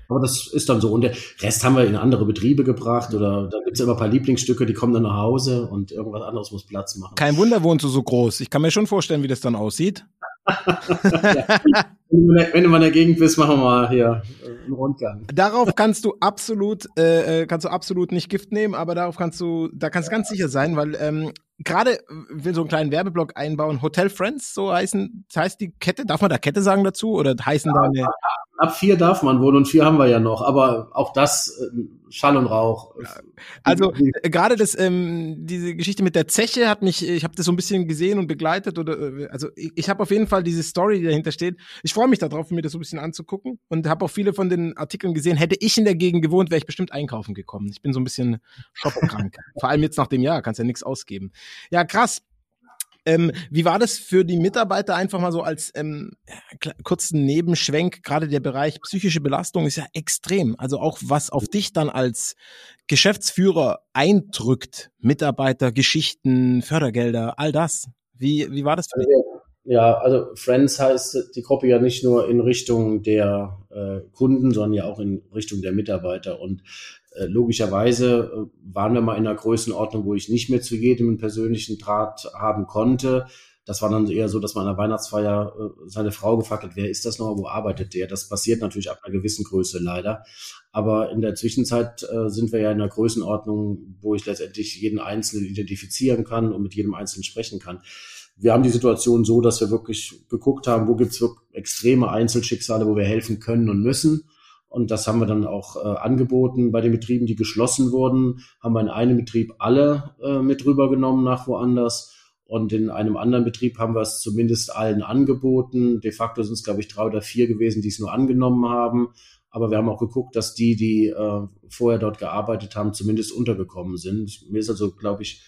Aber das ist dann so. Und der Rest haben wir in andere Betriebe gebracht oder da gibt es immer ein paar Lieblingsstücke, die kommen dann nach Hause und irgendwas anderes muss Platz machen. Kein Wunder wohnst du so groß. Ich kann mir schon vorstellen, wie das dann aussieht. ja. Wenn du mal in der Gegend bist, machen wir mal hier einen Rundgang. Darauf kannst du absolut, äh, äh, kannst du absolut nicht Gift nehmen, aber darauf kannst du, da kannst du ganz sicher sein, weil ähm, gerade will so einen kleinen Werbeblock einbauen. Hotel Friends, so heißen, heißt die Kette. Darf man da Kette sagen dazu oder heißen ja, da eine? Ab vier darf man wohl und vier haben wir ja noch, aber auch das äh, Schall und Rauch. Also äh, gerade das ähm, diese Geschichte mit der Zeche hat mich, ich habe das so ein bisschen gesehen und begleitet oder äh, also ich, ich habe auf jeden Fall diese Story, die dahinter steht. Ich freue mich darauf, mir das so ein bisschen anzugucken und habe auch viele von den Artikeln gesehen. Hätte ich in der Gegend gewohnt, wäre ich bestimmt einkaufen gekommen. Ich bin so ein bisschen shopperkrank. Vor allem jetzt nach dem Jahr, kannst ja nichts ausgeben. Ja, krass. Ähm, wie war das für die Mitarbeiter einfach mal so als ähm, kurzen Nebenschwenk? Gerade der Bereich psychische Belastung ist ja extrem. Also auch was auf dich dann als Geschäftsführer eindrückt, Mitarbeiter, Geschichten, Fördergelder, all das. Wie, wie war das für dich? Ja, also Friends heißt die Gruppe ja nicht nur in Richtung der äh, Kunden, sondern ja auch in Richtung der Mitarbeiter. Und logischerweise äh, waren wir mal in einer Größenordnung, wo ich nicht mehr zu jedem einen persönlichen Draht haben konnte. Das war dann eher so, dass man an der Weihnachtsfeier äh, seine Frau gefragt hat, wer ist das noch, wo arbeitet der? Das passiert natürlich ab einer gewissen Größe leider. Aber in der Zwischenzeit äh, sind wir ja in einer Größenordnung, wo ich letztendlich jeden Einzelnen identifizieren kann und mit jedem Einzelnen sprechen kann. Wir haben die Situation so, dass wir wirklich geguckt haben, wo gibt's wirklich extreme Einzelschicksale, wo wir helfen können und müssen und das haben wir dann auch äh, angeboten bei den Betrieben, die geschlossen wurden, haben wir in einem Betrieb alle äh, mit rübergenommen nach woanders. Und in einem anderen Betrieb haben wir es zumindest allen angeboten. De facto sind es, glaube ich, drei oder vier gewesen, die es nur angenommen haben. Aber wir haben auch geguckt, dass die, die äh, vorher dort gearbeitet haben, zumindest untergekommen sind. Mir ist also, glaube ich,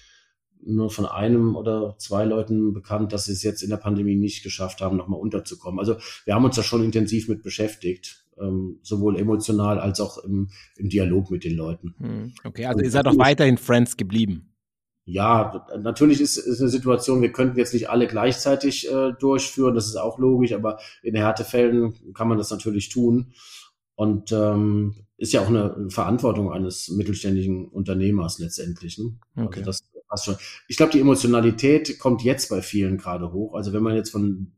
nur von einem oder zwei Leuten bekannt, dass sie es jetzt in der Pandemie nicht geschafft haben, nochmal unterzukommen. Also wir haben uns da schon intensiv mit beschäftigt ähm, sowohl emotional als auch im, im Dialog mit den Leuten. Hm, okay, also ihr seid doch weiterhin Friends geblieben. Ja, natürlich ist, ist eine Situation, wir könnten jetzt nicht alle gleichzeitig äh, durchführen, das ist auch logisch, aber in Härtefällen kann man das natürlich tun. Und ähm, ist ja auch eine Verantwortung eines mittelständigen Unternehmers letztendlich. Ne? Also okay. Also das passt schon. Ich glaube, die Emotionalität kommt jetzt bei vielen gerade hoch. Also wenn man jetzt von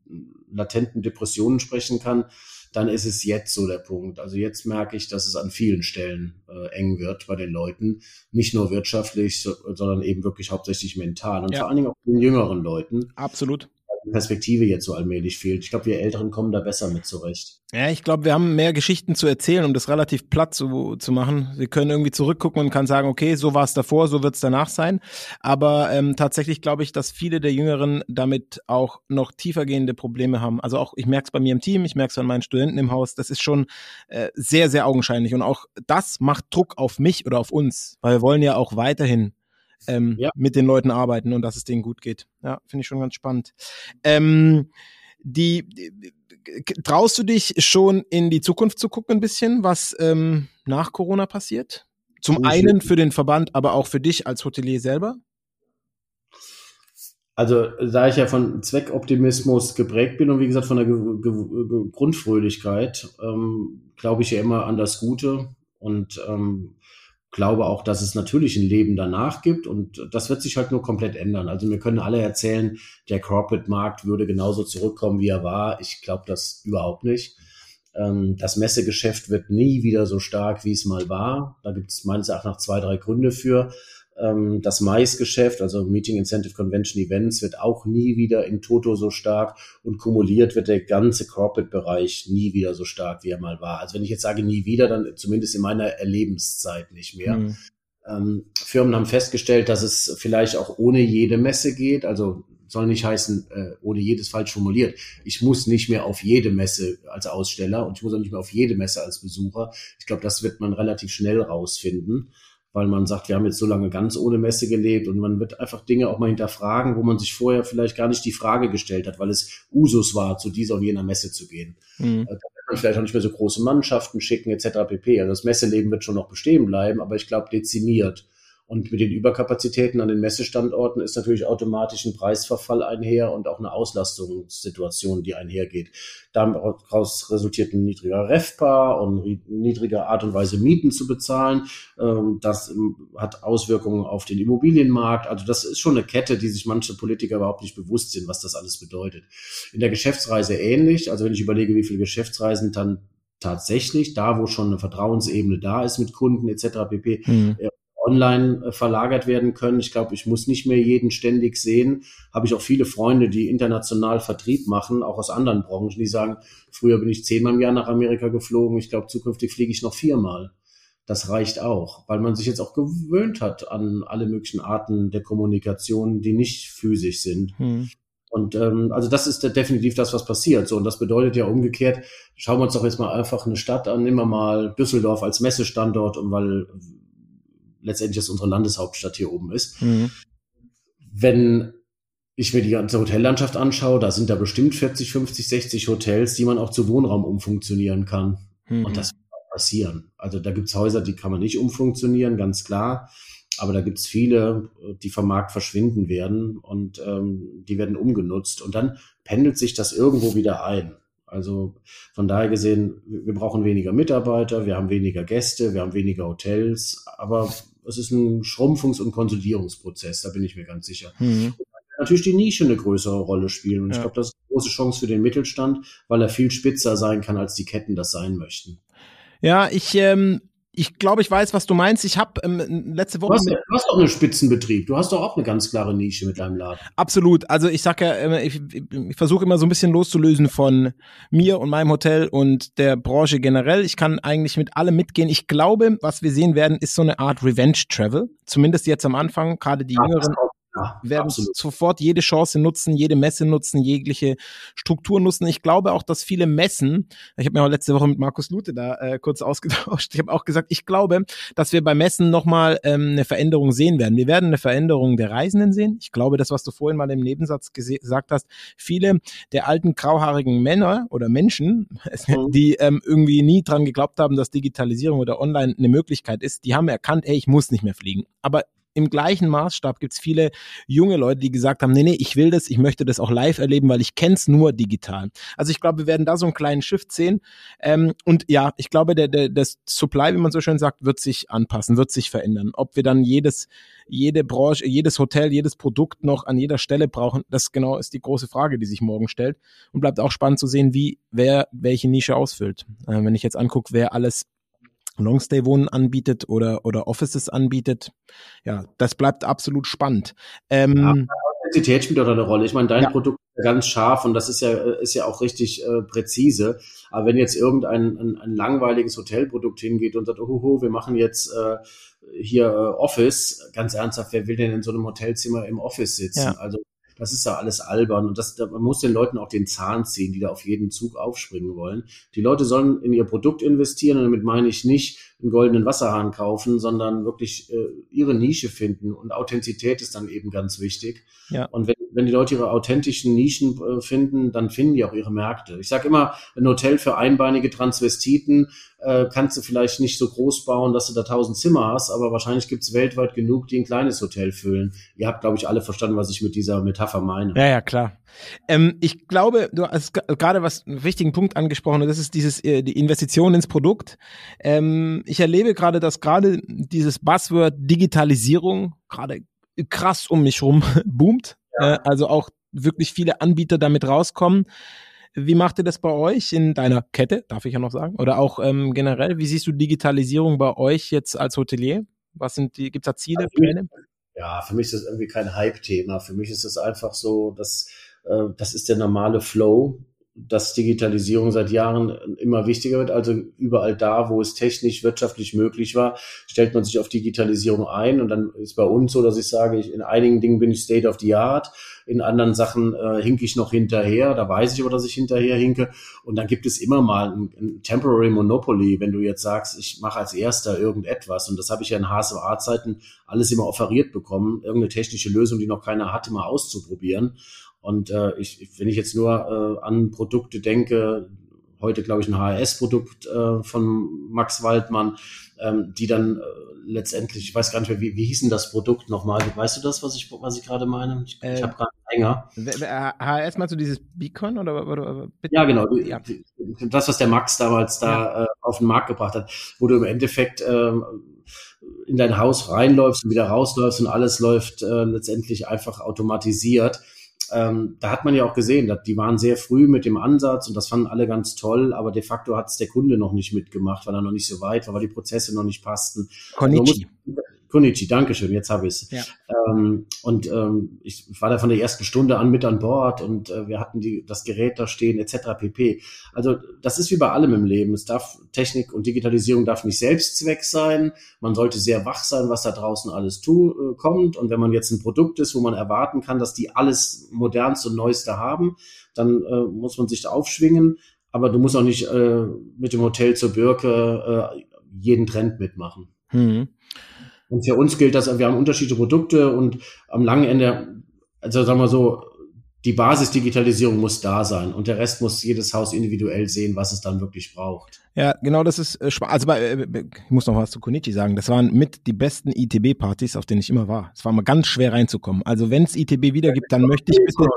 latenten Depressionen sprechen kann, dann ist es jetzt so der Punkt. Also jetzt merke ich, dass es an vielen Stellen äh, eng wird bei den Leuten. Nicht nur wirtschaftlich, so, sondern eben wirklich hauptsächlich mental und ja. vor allen Dingen auch den jüngeren Leuten. Absolut. Perspektive jetzt so allmählich fehlt. Ich glaube, wir Älteren kommen da besser mit zurecht. Ja, ich glaube, wir haben mehr Geschichten zu erzählen, um das relativ platt zu, zu machen. Wir können irgendwie zurückgucken und kann sagen, okay, so war es davor, so wird es danach sein. Aber ähm, tatsächlich glaube ich, dass viele der Jüngeren damit auch noch tiefergehende Probleme haben. Also auch, ich merke es bei mir im Team, ich merke es an meinen Studenten im Haus, das ist schon äh, sehr, sehr augenscheinlich. Und auch das macht Druck auf mich oder auf uns, weil wir wollen ja auch weiterhin ähm, ja. mit den Leuten arbeiten und dass es denen gut geht. Ja, finde ich schon ganz spannend. Ähm, die, die traust du dich schon in die Zukunft zu gucken ein bisschen, was ähm, nach Corona passiert? Zum einen für den Verband, aber auch für dich als Hotelier selber? Also, da ich ja von Zweckoptimismus geprägt bin und wie gesagt von der Ge Ge Grundfröhlichkeit, ähm, glaube ich ja immer an das Gute und ähm, glaube auch, dass es natürlich ein Leben danach gibt und das wird sich halt nur komplett ändern. Also wir können alle erzählen, der Corporate-Markt würde genauso zurückkommen, wie er war. Ich glaube das überhaupt nicht. Ähm, das Messegeschäft wird nie wieder so stark, wie es mal war. Da gibt es meines Erachtens zwei, drei Gründe für. Ähm, das Mais-Geschäft, also Meeting Incentive Convention Events, wird auch nie wieder in Toto so stark und kumuliert wird der ganze Corporate-Bereich nie wieder so stark, wie er mal war. Also wenn ich jetzt sage nie wieder, dann zumindest in meiner Erlebenszeit nicht mehr. Mhm. Ähm, Firmen haben festgestellt, dass es vielleicht auch ohne jede Messe geht. Also soll nicht heißen, äh, ohne jedes falsch formuliert. Ich muss nicht mehr auf jede Messe als Aussteller und ich muss auch nicht mehr auf jede Messe als Besucher. Ich glaube, das wird man relativ schnell rausfinden weil man sagt, wir haben jetzt so lange ganz ohne Messe gelebt und man wird einfach Dinge auch mal hinterfragen, wo man sich vorher vielleicht gar nicht die Frage gestellt hat, weil es Usus war, zu dieser und jener Messe zu gehen. Mhm. Da wird man vielleicht auch nicht mehr so große Mannschaften schicken etc. pp. Also das Messeleben wird schon noch bestehen bleiben, aber ich glaube dezimiert. Und mit den Überkapazitäten an den Messestandorten ist natürlich automatisch ein Preisverfall einher und auch eine Auslastungssituation, die einhergeht. Daraus resultiert ein niedriger REFPA und niedriger Art und Weise Mieten zu bezahlen. Ähm, das ähm, hat Auswirkungen auf den Immobilienmarkt. Also das ist schon eine Kette, die sich manche Politiker überhaupt nicht bewusst sind, was das alles bedeutet. In der Geschäftsreise ähnlich. Also wenn ich überlege, wie viele Geschäftsreisen dann tatsächlich, da wo schon eine Vertrauensebene da ist mit Kunden etc. pp, mhm. Online äh, verlagert werden können. Ich glaube, ich muss nicht mehr jeden ständig sehen. Habe ich auch viele Freunde, die international Vertrieb machen, auch aus anderen Branchen, die sagen, früher bin ich zehnmal im Jahr nach Amerika geflogen. Ich glaube, zukünftig fliege ich noch viermal. Das reicht auch, weil man sich jetzt auch gewöhnt hat an alle möglichen Arten der Kommunikation, die nicht physisch sind. Hm. Und ähm, also das ist definitiv das, was passiert. So und das bedeutet ja umgekehrt. Schauen wir uns doch jetzt mal einfach eine Stadt an. Nehmen wir mal Düsseldorf als Messestandort und weil letztendlich das unsere Landeshauptstadt hier oben ist. Mhm. Wenn ich mir die ganze Hotellandschaft anschaue, da sind da bestimmt 40, 50, 60 Hotels, die man auch zu Wohnraum umfunktionieren kann. Mhm. Und das wird passieren. Also da gibt's Häuser, die kann man nicht umfunktionieren, ganz klar. Aber da gibt's viele, die vom Markt verschwinden werden und ähm, die werden umgenutzt. Und dann pendelt sich das irgendwo wieder ein. Also von daher gesehen, wir brauchen weniger Mitarbeiter, wir haben weniger Gäste, wir haben weniger Hotels, aber es ist ein Schrumpfungs- und Konsolidierungsprozess, da bin ich mir ganz sicher. Mhm. Natürlich die Nische eine größere Rolle spielen. Und ja. ich glaube, das ist eine große Chance für den Mittelstand, weil er viel spitzer sein kann, als die Ketten das sein möchten. Ja, ich ähm, ich glaube, ich weiß, was du meinst. Ich habe ähm, letzte Woche. Du hast, du hast doch einen Spitzenbetrieb. Du hast doch auch eine ganz klare Nische mit deinem Laden. Absolut. Also ich sage ja, äh, ich, ich versuche immer so ein bisschen loszulösen von mir und meinem Hotel und der Branche generell. Ich kann eigentlich mit allem mitgehen. Ich glaube, was wir sehen werden, ist so eine Art Revenge Travel. Zumindest jetzt am Anfang. Gerade die ja, Jüngeren ja, werden absolut. sofort jede Chance nutzen, jede Messe nutzen, jegliche Struktur nutzen. Ich glaube auch, dass viele Messen, ich habe mir auch letzte Woche mit Markus Lute da äh, kurz ausgetauscht, ich habe auch gesagt, ich glaube, dass wir bei Messen nochmal ähm, eine Veränderung sehen werden. Wir werden eine Veränderung der Reisenden sehen. Ich glaube, das, was du vorhin mal im Nebensatz gesagt hast, viele der alten grauhaarigen Männer oder Menschen, mhm. die ähm, irgendwie nie dran geglaubt haben, dass Digitalisierung oder Online eine Möglichkeit ist, die haben erkannt, ey, ich muss nicht mehr fliegen. Aber im gleichen Maßstab gibt es viele junge Leute, die gesagt haben, nee, nee, ich will das, ich möchte das auch live erleben, weil ich kenne es nur digital. Also ich glaube, wir werden da so einen kleinen Shift sehen. Ähm, und ja, ich glaube, der, der, das Supply, wie man so schön sagt, wird sich anpassen, wird sich verändern. Ob wir dann jedes, jede Branche, jedes Hotel, jedes Produkt noch an jeder Stelle brauchen, das genau ist die große Frage, die sich morgen stellt. Und bleibt auch spannend zu sehen, wie wer welche Nische ausfüllt. Äh, wenn ich jetzt angucke, wer alles Longstay-Wohnen anbietet oder, oder Offices anbietet. Ja, das bleibt absolut spannend. Ähm, ja, Authentizität spielt auch eine Rolle. Ich meine, dein ja. Produkt ist ganz scharf und das ist ja, ist ja auch richtig äh, präzise. Aber wenn jetzt irgendein ein, ein langweiliges Hotelprodukt hingeht und sagt, oh, wir machen jetzt äh, hier äh, Office, ganz ernsthaft, wer will denn in so einem Hotelzimmer im Office sitzen? Ja. Also das ist ja alles albern und das, da, man muss den Leuten auch den Zahn ziehen, die da auf jeden Zug aufspringen wollen. Die Leute sollen in ihr Produkt investieren und damit meine ich nicht einen goldenen Wasserhahn kaufen, sondern wirklich äh, ihre Nische finden. Und Authentizität ist dann eben ganz wichtig. Ja. Und wenn, wenn die Leute ihre authentischen Nischen äh, finden, dann finden die auch ihre Märkte. Ich sage immer, ein Hotel für einbeinige Transvestiten äh, kannst du vielleicht nicht so groß bauen, dass du da tausend Zimmer hast, aber wahrscheinlich gibt es weltweit genug, die ein kleines Hotel füllen. Ihr habt, glaube ich, alle verstanden, was ich mit dieser Metapher meine. Ja, ja, klar. Ähm, ich glaube, du hast gerade was einen wichtigen Punkt angesprochen, und das ist dieses äh, die Investition ins Produkt. Ähm, ich erlebe gerade, dass gerade dieses Buzzword Digitalisierung gerade krass um mich rum boomt. Ja. Äh, also auch wirklich viele Anbieter damit rauskommen. Wie macht ihr das bei euch in deiner Kette, darf ich ja noch sagen? Oder auch ähm, generell, wie siehst du Digitalisierung bei euch jetzt als Hotelier? Was sind die, gibt es da Ziele, also, Pläne? Ja, für mich ist das irgendwie kein Hype-Thema. Für mich ist es einfach so, dass äh, das ist der normale Flow dass Digitalisierung seit Jahren immer wichtiger wird. Also überall da, wo es technisch, wirtschaftlich möglich war, stellt man sich auf Digitalisierung ein. Und dann ist bei uns so, dass ich sage, ich, in einigen Dingen bin ich State of the Art, in anderen Sachen äh, hinke ich noch hinterher. Da weiß ich aber, dass ich hinterher hinke. Und dann gibt es immer mal ein, ein Temporary Monopoly, wenn du jetzt sagst, ich mache als Erster irgendetwas. Und das habe ich ja in HSA-Zeiten alles immer offeriert bekommen, irgendeine technische Lösung, die noch keiner hatte, mal auszuprobieren. Und äh, ich, wenn ich jetzt nur äh, an Produkte denke, heute glaube ich ein HRS-Produkt äh, von Max Waldmann, ähm, die dann äh, letztendlich, ich weiß gar nicht mehr, wie, wie hieß denn das Produkt nochmal? Weißt du das, was ich, was ich gerade meine? Ich, äh, ich habe gerade länger. HRS meinst du dieses Beacon oder, oder, oder Ja, genau. Ja. Das, was der Max damals da ja. äh, auf den Markt gebracht hat, wo du im Endeffekt äh, in dein Haus reinläufst und wieder rausläufst und alles läuft äh, letztendlich einfach automatisiert ähm, da hat man ja auch gesehen, die waren sehr früh mit dem Ansatz und das fanden alle ganz toll, aber de facto hat es der Kunde noch nicht mitgemacht, weil er noch nicht so weit war, weil die Prozesse noch nicht passten. Konnichi. Also Konichi, Dankeschön, jetzt habe ich es. Ja. Ähm, und ähm, ich, ich war da von der ersten Stunde an mit an Bord und äh, wir hatten die, das Gerät da stehen, etc. pp. Also das ist wie bei allem im Leben. Es darf Technik und Digitalisierung darf nicht Selbstzweck sein. Man sollte sehr wach sein, was da draußen alles tu, äh, kommt. Und wenn man jetzt ein Produkt ist, wo man erwarten kann, dass die alles modernste und neueste haben, dann äh, muss man sich da aufschwingen. Aber du musst auch nicht äh, mit dem Hotel zur Birke äh, jeden Trend mitmachen. Hm. Und für uns gilt das, wir haben unterschiedliche Produkte und am langen Ende, also sagen wir so, die Basisdigitalisierung muss da sein und der Rest muss jedes Haus individuell sehen, was es dann wirklich braucht. Ja, genau, das ist äh, also äh, ich muss noch was zu Konichi sagen. Das waren mit die besten ITB-Partys, auf denen ich immer war. Es war mal ganz schwer reinzukommen. Also wenn es ITB wieder gibt, dann möchte ich bitte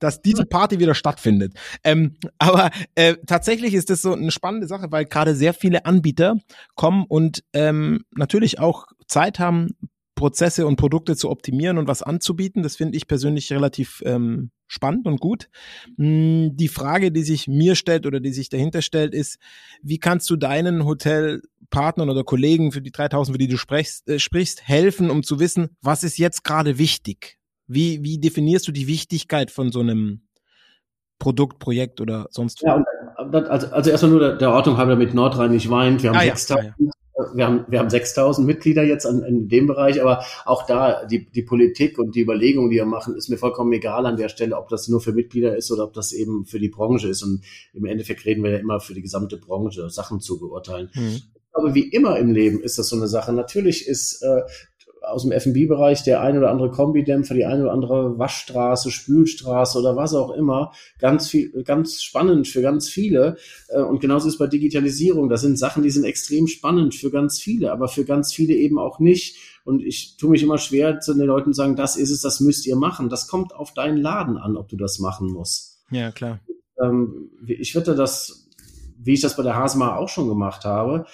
dass diese Party wieder stattfindet. Ähm, aber äh, tatsächlich ist das so eine spannende Sache, weil gerade sehr viele Anbieter kommen und ähm, natürlich auch Zeit haben, Prozesse und Produkte zu optimieren und was anzubieten. Das finde ich persönlich relativ ähm, spannend und gut. Hm, die Frage, die sich mir stellt oder die sich dahinter stellt, ist, wie kannst du deinen Hotelpartnern oder Kollegen für die 3000, für die du sprichst, äh, sprichst helfen, um zu wissen, was ist jetzt gerade wichtig? Wie, wie definierst du die Wichtigkeit von so einem Produkt, Projekt oder sonst was? Ja, also, also erstmal nur der, der Ordnung halber mit Nordrhein nicht weint. Wir haben ah, 6000, ja, ja. Wir haben, wir haben 6000 Mitglieder jetzt an, in dem Bereich, aber auch da die, die Politik und die Überlegungen, die wir machen, ist mir vollkommen egal an der Stelle, ob das nur für Mitglieder ist oder ob das eben für die Branche ist. Und im Endeffekt reden wir ja immer für die gesamte Branche, Sachen zu beurteilen. Mhm. Aber wie immer im Leben ist das so eine Sache. Natürlich ist äh, aus dem F&B-Bereich der ein oder andere Kombidämpfer, die eine oder andere Waschstraße, Spülstraße oder was auch immer, ganz viel, ganz spannend für ganz viele. Äh, und genauso ist bei Digitalisierung. Das sind Sachen, die sind extrem spannend für ganz viele, aber für ganz viele eben auch nicht. Und ich tue mich immer schwer zu den Leuten sagen, das ist es, das müsst ihr machen. Das kommt auf deinen Laden an, ob du das machen musst. Ja, klar. Ähm, ich würde das, wie ich das bei der Hasma auch schon gemacht habe,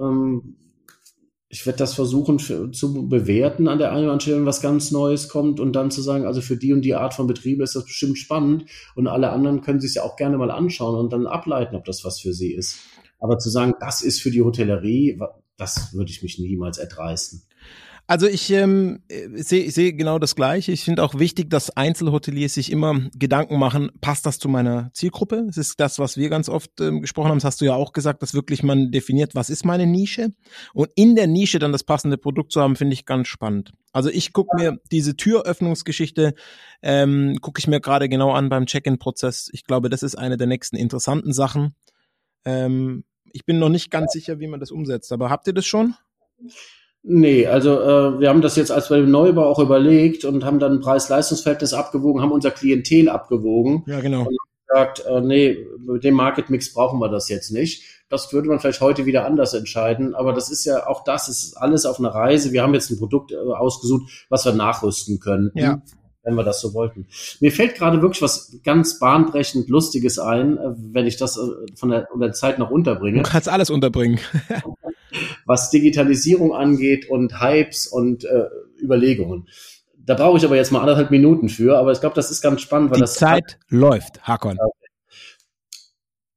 ähm, ich werde das versuchen für, zu bewerten an der einen oder anderen Stelle, was ganz Neues kommt und dann zu sagen, also für die und die Art von Betriebe ist das bestimmt spannend und alle anderen können sich ja auch gerne mal anschauen und dann ableiten, ob das was für sie ist. Aber zu sagen, das ist für die Hotellerie, das würde ich mich niemals erdreisten. Also ich ähm, sehe seh genau das Gleiche. Ich finde auch wichtig, dass Einzelhoteliers sich immer Gedanken machen, passt das zu meiner Zielgruppe? Das ist das, was wir ganz oft ähm, gesprochen haben. Das hast du ja auch gesagt, dass wirklich man definiert, was ist meine Nische? Und in der Nische dann das passende Produkt zu haben, finde ich ganz spannend. Also ich gucke mir diese Türöffnungsgeschichte, ähm, gucke ich mir gerade genau an beim Check-in-Prozess. Ich glaube, das ist eine der nächsten interessanten Sachen. Ähm, Ich bin noch nicht ganz sicher, wie man das umsetzt, aber habt ihr das schon? Nee, also äh, wir haben das jetzt als bei dem Neubau auch überlegt und haben dann Preis-Leistungsverhältnis abgewogen, haben unser Klientel abgewogen. Ja, genau. Und gesagt, äh, nee, mit dem Market Mix brauchen wir das jetzt nicht. Das würde man vielleicht heute wieder anders entscheiden, aber das ist ja auch das, ist alles auf einer Reise. Wir haben jetzt ein Produkt äh, ausgesucht, was wir nachrüsten können. Ja wenn wir das so wollten. Mir fällt gerade wirklich was ganz bahnbrechend Lustiges ein, äh, wenn ich das äh, von der, von der Zeit noch unterbringe. Du kannst alles unterbringen. Was Digitalisierung angeht und Hypes und äh, Überlegungen. Da brauche ich aber jetzt mal anderthalb Minuten für, aber ich glaube, das ist ganz spannend, weil Die das Zeit läuft, Hakon.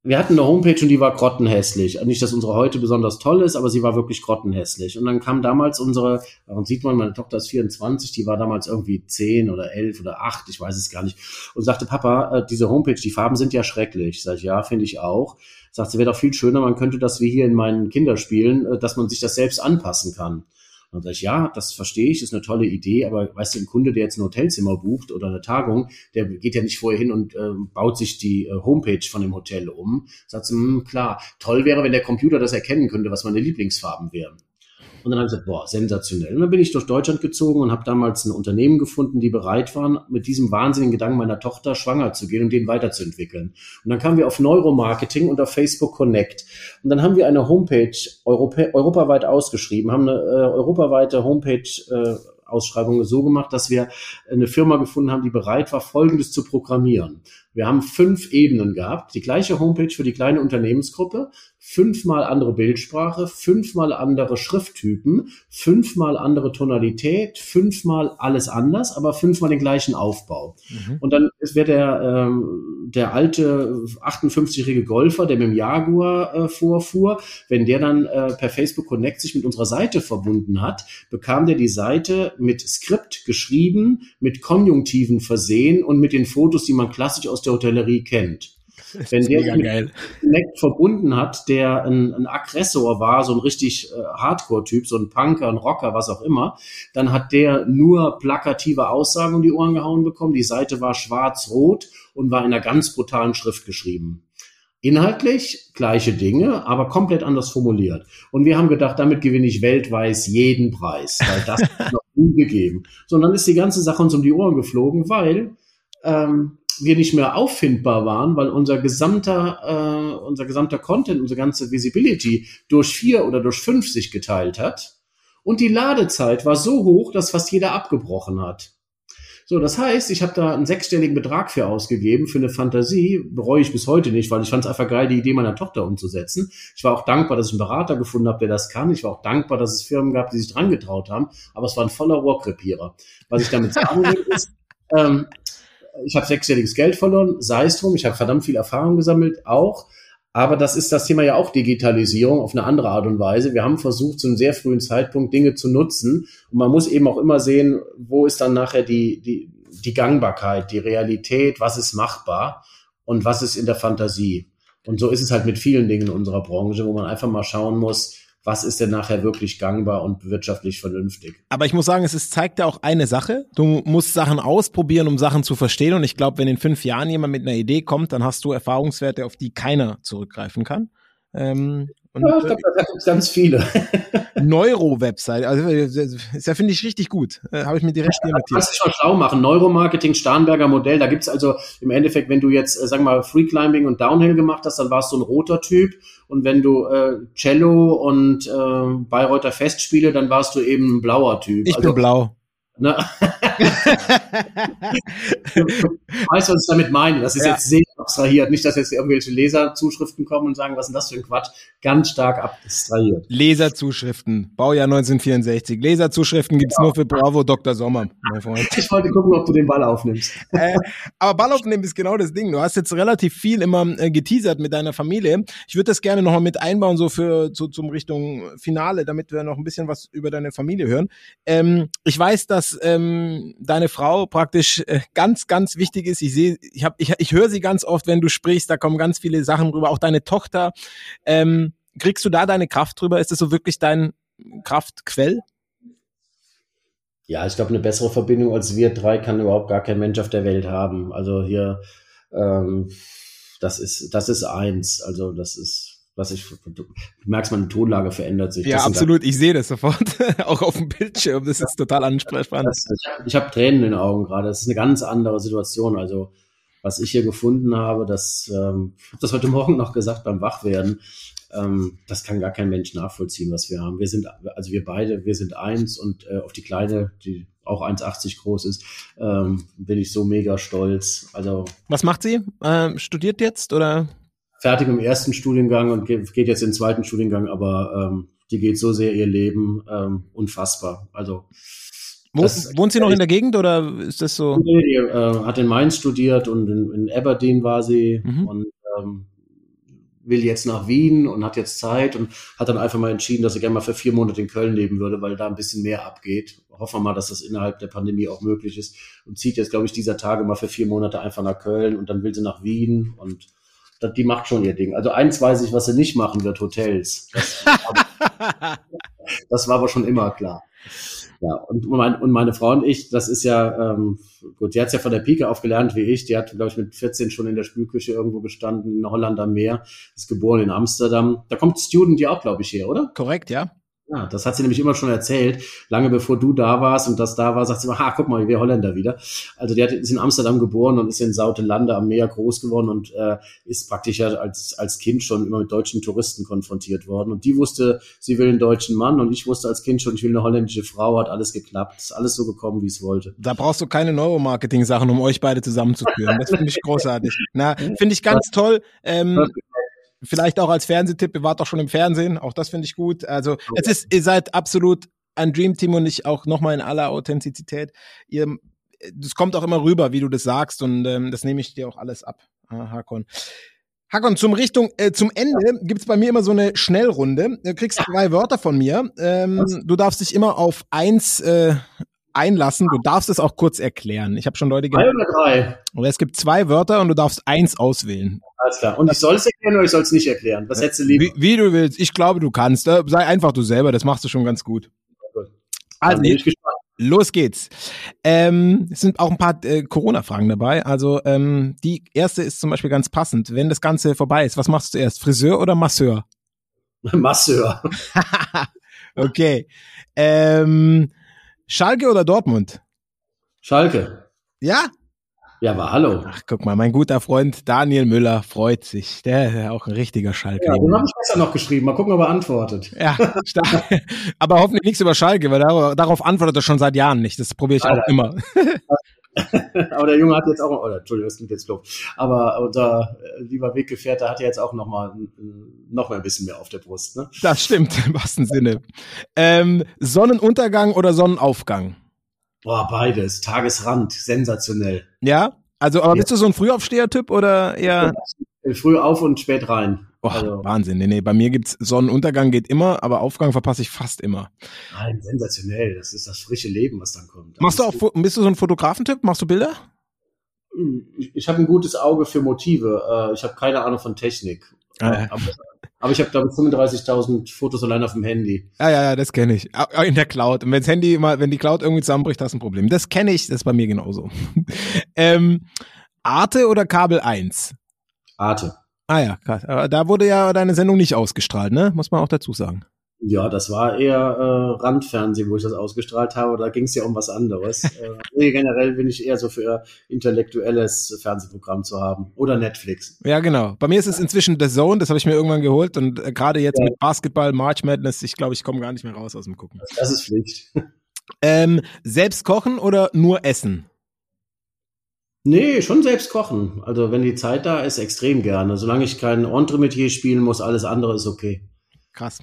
Wir hatten eine Homepage und die war grottenhässlich. Nicht, dass unsere heute besonders toll ist, aber sie war wirklich grottenhässlich. Und dann kam damals unsere, und sieht man, meine Tochter ist 24, die war damals irgendwie 10 oder 11 oder 8, ich weiß es gar nicht, und sagte, Papa, äh, diese Homepage, die Farben sind ja schrecklich. Sag ich, ja, finde ich auch sagt, es wäre doch viel schöner, man könnte das wie hier in meinen Kinderspielen, äh, dass man sich das selbst anpassen kann. Und dann sage ich, ja, das verstehe ich, ist eine tolle Idee, aber weißt du, ein Kunde, der jetzt ein Hotelzimmer bucht oder eine Tagung, der geht ja nicht vorher hin und äh, baut sich die äh, Homepage von dem Hotel um. Sagt sie, hm, klar, toll wäre, wenn der Computer das erkennen könnte, was meine Lieblingsfarben wären. Und dann habe ich gesagt, boah, sensationell. Und dann bin ich durch Deutschland gezogen und habe damals ein Unternehmen gefunden, die bereit waren, mit diesem wahnsinnigen Gedanken meiner Tochter schwanger zu gehen und den weiterzuentwickeln. Und dann kamen wir auf Neuromarketing und auf Facebook Connect. Und dann haben wir eine Homepage Europa, europaweit ausgeschrieben, haben eine äh, europaweite Homepage äh, Ausschreibung so gemacht, dass wir eine Firma gefunden haben, die bereit war, Folgendes zu programmieren. Wir haben fünf Ebenen gehabt, die gleiche Homepage für die kleine Unternehmensgruppe, fünfmal andere Bildsprache, fünfmal andere Schrifttypen, fünfmal andere Tonalität, fünfmal alles anders, aber fünfmal den gleichen Aufbau. Mhm. Und dann wäre der, ähm, der alte 58-jährige Golfer, der mit dem Jaguar äh, vorfuhr, wenn der dann äh, per Facebook Connect sich mit unserer Seite verbunden hat, bekam der die Seite mit Skript geschrieben, mit Konjunktiven versehen und mit den Fotos, die man klassisch aus der Hotellerie kennt. Wenn der sich mit Connect verbunden hat, der ein, ein Aggressor war, so ein richtig äh, Hardcore-Typ, so ein Punker, ein Rocker, was auch immer, dann hat der nur plakative Aussagen um die Ohren gehauen bekommen. Die Seite war schwarz-rot und war in einer ganz brutalen Schrift geschrieben. Inhaltlich gleiche Dinge, aber komplett anders formuliert. Und wir haben gedacht, damit gewinne ich weltweit jeden Preis, weil das noch nie gegeben. So, und dann ist die ganze Sache uns um die Ohren geflogen, weil ähm, wir nicht mehr auffindbar waren, weil unser gesamter, äh, unser gesamter Content, unsere ganze Visibility durch vier oder durch fünf sich geteilt hat. Und die Ladezeit war so hoch, dass fast jeder abgebrochen hat. So, das heißt, ich habe da einen sechsstelligen Betrag für ausgegeben, für eine Fantasie, bereue ich bis heute nicht, weil ich fand es einfach geil, die Idee meiner Tochter umzusetzen. Ich war auch dankbar, dass ich einen Berater gefunden habe, der das kann. Ich war auch dankbar, dass es Firmen gab, die sich dran getraut haben, aber es war ein voller Rohrkrepierer. Was ich damit sagen will, ist, ähm, ich habe sechsjähriges Geld verloren, sei es drum, ich habe verdammt viel Erfahrung gesammelt, auch. Aber das ist das Thema ja auch Digitalisierung auf eine andere Art und Weise. Wir haben versucht, zu einem sehr frühen Zeitpunkt Dinge zu nutzen. Und man muss eben auch immer sehen, wo ist dann nachher die, die, die Gangbarkeit, die Realität, was ist machbar und was ist in der Fantasie. Und so ist es halt mit vielen Dingen in unserer Branche, wo man einfach mal schauen muss, was ist denn nachher wirklich gangbar und wirtschaftlich vernünftig. Aber ich muss sagen, es ist, zeigt ja auch eine Sache. Du musst Sachen ausprobieren, um Sachen zu verstehen. Und ich glaube, wenn in fünf Jahren jemand mit einer Idee kommt, dann hast du Erfahrungswerte, auf die keiner zurückgreifen kann. Ähm, und ja, ich glaube, da gibt es ganz viele. Neuro-Website, also ist ja, finde ich, richtig gut. Äh, Habe ich mir direkt ja, notiert. Kannst du mal schlau machen. Neuromarketing, Starnberger Modell, da gibt's also im Endeffekt, wenn du jetzt, äh, sagen wir mal, Free Climbing und Downhill gemacht hast, dann warst du ein roter Typ. Und wenn du äh, Cello und äh, Bayreuther Festspiele, dann warst du eben ein blauer Typ. Ich also, bin blau. Ne? weißt du, was ich damit meine? Das ist ja. jetzt sehr abstrahiert. Nicht, dass jetzt irgendwelche Leserzuschriften kommen und sagen, was ist denn das für ein Quatsch? Ganz stark abstrahiert. Leserzuschriften. Baujahr 1964. Leserzuschriften gibt's ja. nur für Bravo Dr. Sommer, mein Freund. Ich wollte gucken, ob du den Ball aufnimmst. Äh, aber Ball aufnehmen ist genau das Ding. Du hast jetzt relativ viel immer äh, geteasert mit deiner Familie. Ich würde das gerne nochmal mit einbauen, so für zu, zum Richtung Finale, damit wir noch ein bisschen was über deine Familie hören. Ähm, ich weiß, dass dass ähm, deine Frau praktisch äh, ganz, ganz wichtig ist. Ich sehe, ich habe, ich, ich höre sie ganz oft, wenn du sprichst, da kommen ganz viele Sachen rüber. Auch deine Tochter. Ähm, kriegst du da deine Kraft drüber? Ist das so wirklich dein Kraftquell? Ja, ich glaube, eine bessere Verbindung als wir drei kann überhaupt gar kein Mensch auf der Welt haben. Also hier, ähm, das ist, das ist eins. Also das ist was ich, du merkst, meine Tonlage verändert sich. Ja, absolut. Ich sehe das sofort. auch auf dem Bildschirm. Das ist total ansprechbar. Ich habe Tränen in den Augen gerade. Das ist eine ganz andere Situation. Also, was ich hier gefunden habe, das, ähm, ich habe das heute Morgen noch gesagt beim Wachwerden, ähm, das kann gar kein Mensch nachvollziehen, was wir haben. Wir sind, also wir beide, wir sind eins und äh, auf die Kleine, die auch 1,80 groß ist, ähm, bin ich so mega stolz. Also Was macht sie? Ähm, studiert jetzt oder? Fertig im ersten Studiengang und geht, geht jetzt in den zweiten Studiengang, aber ähm, die geht so sehr ihr Leben ähm, unfassbar. Also Wo, wohnt sie noch in der Gegend oder ist das so? Nee, die, äh, hat in Mainz studiert und in, in Aberdeen war sie mhm. und ähm, will jetzt nach Wien und hat jetzt Zeit und hat dann einfach mal entschieden, dass er gerne mal für vier Monate in Köln leben würde, weil da ein bisschen mehr abgeht. Hoffen wir mal, dass das innerhalb der Pandemie auch möglich ist und zieht jetzt, glaube ich, dieser Tage mal für vier Monate einfach nach Köln und dann will sie nach Wien und das, die macht schon ihr Ding. Also eins weiß ich, was sie nicht machen wird, Hotels. Das, das war aber schon immer klar. Ja, und, mein, und meine Frau und ich, das ist ja, ähm, gut, die hat's ja von der Pike auf gelernt wie ich. Die hat, glaube ich, mit 14 schon in der Spülküche irgendwo gestanden, in Holland am Meer, ist geboren in Amsterdam. Da kommt Student ja auch, glaube ich, her, oder? Korrekt, ja. Ja, das hat sie nämlich immer schon erzählt. Lange bevor du da warst und das da war, sagt sie immer, ha, guck mal, wir Holländer wieder. Also die hat, ist in Amsterdam geboren und ist in Sautelande am Meer groß geworden und äh, ist praktisch ja als, als Kind schon immer mit deutschen Touristen konfrontiert worden. Und die wusste, sie will einen deutschen Mann und ich wusste als Kind schon, ich will eine holländische Frau, hat alles geklappt. Ist alles so gekommen, wie es wollte. Da brauchst du keine Neuromarketing-Sachen, um euch beide zusammenzuführen. Das finde ich großartig. Na, finde ich ganz toll. Ähm, Vielleicht auch als Fernsehtipp, ihr wart doch schon im Fernsehen, auch das finde ich gut. Also okay. es ist, ihr seid absolut ein Dream Team und ich auch nochmal in aller Authentizität. Ihr, das kommt auch immer rüber, wie du das sagst und ähm, das nehme ich dir auch alles ab, Hakon. Hakon, zum Richtung, äh, zum Ende gibt's bei mir immer so eine Schnellrunde. Du kriegst ja. drei Wörter von mir. Ähm, du darfst dich immer auf eins äh, einlassen. Du darfst es auch kurz erklären. Ich habe schon Leute gehört. Drei oder drei? Aber es gibt zwei Wörter und du darfst eins auswählen. Alles klar. Und ich soll es erklären oder ich soll es nicht erklären? Was hättest du lieber? Wie, wie, du willst. Ich glaube, du kannst. Äh, sei einfach du selber. Das machst du schon ganz gut. gut. Also, gespannt. Los geht's. Ähm, es sind auch ein paar äh, Corona-Fragen dabei. Also ähm, die erste ist zum Beispiel ganz passend. Wenn das Ganze vorbei ist, was machst du zuerst? Friseur oder Masseur? Masseur. okay. Ähm, Schalke oder Dortmund? Schalke. Ja? Ja, aber hallo. Ach, guck mal, mein guter Freund Daniel Müller freut sich. Der ist ja auch ein richtiger Schalke. Ja, den habe ich gestern noch geschrieben. Mal gucken, ob er antwortet. Ja, stark. aber hoffentlich nichts über Schalke, weil darauf antwortet er schon seit Jahren nicht. Das probiere ich Alter. auch immer. aber der Junge hat jetzt auch, oder Entschuldigung, das klingt jetzt doof, aber unser äh, lieber Weggefährte hat jetzt auch noch mal, noch mal ein bisschen mehr auf der Brust. Ne? Das stimmt, im wahrsten Sinne. Ähm, Sonnenuntergang oder Sonnenaufgang? Boah, beides. Tagesrand, sensationell. Ja? Also, aber ja. bist du so ein Frühaufsteher-Typ oder eher? Früh auf und spät rein. Oh, also. Wahnsinn. Nee, nee, bei mir gibt's Sonnenuntergang geht immer, aber Aufgang verpasse ich fast immer. Nein, sensationell. Das ist das frische Leben, was dann kommt. Machst du auch, bist du so ein Fotografentyp? Machst du Bilder? Hm, ich, ich habe ein gutes Auge für Motive. Äh, ich habe keine Ahnung von Technik. Ah, aber, aber, ich habe, glaube ich, 35.000 Fotos allein auf dem Handy. Ja, ja, ja, das kenne ich. In der Cloud. Und wenn's Handy mal, wenn die Cloud irgendwie zusammenbricht, hast du ein Problem. Das kenne ich, das ist bei mir genauso. ähm, Arte oder Kabel 1? Arte. Ah ja, krass. Aber da wurde ja deine Sendung nicht ausgestrahlt, ne? Muss man auch dazu sagen. Ja, das war eher äh, Randfernsehen, wo ich das ausgestrahlt habe. Da ging es ja um was anderes. äh, generell bin ich eher so für intellektuelles Fernsehprogramm zu haben. Oder Netflix. Ja, genau. Bei mir ist es inzwischen The Zone, das habe ich mir irgendwann geholt. Und äh, gerade jetzt ja. mit Basketball, March Madness, ich glaube, ich komme gar nicht mehr raus aus dem Gucken. Das ist Pflicht. ähm, selbst kochen oder nur essen? Nee, schon selbst kochen. Also wenn die Zeit da ist, extrem gerne. Solange ich kein Entremetier spielen muss, alles andere ist okay. Krass.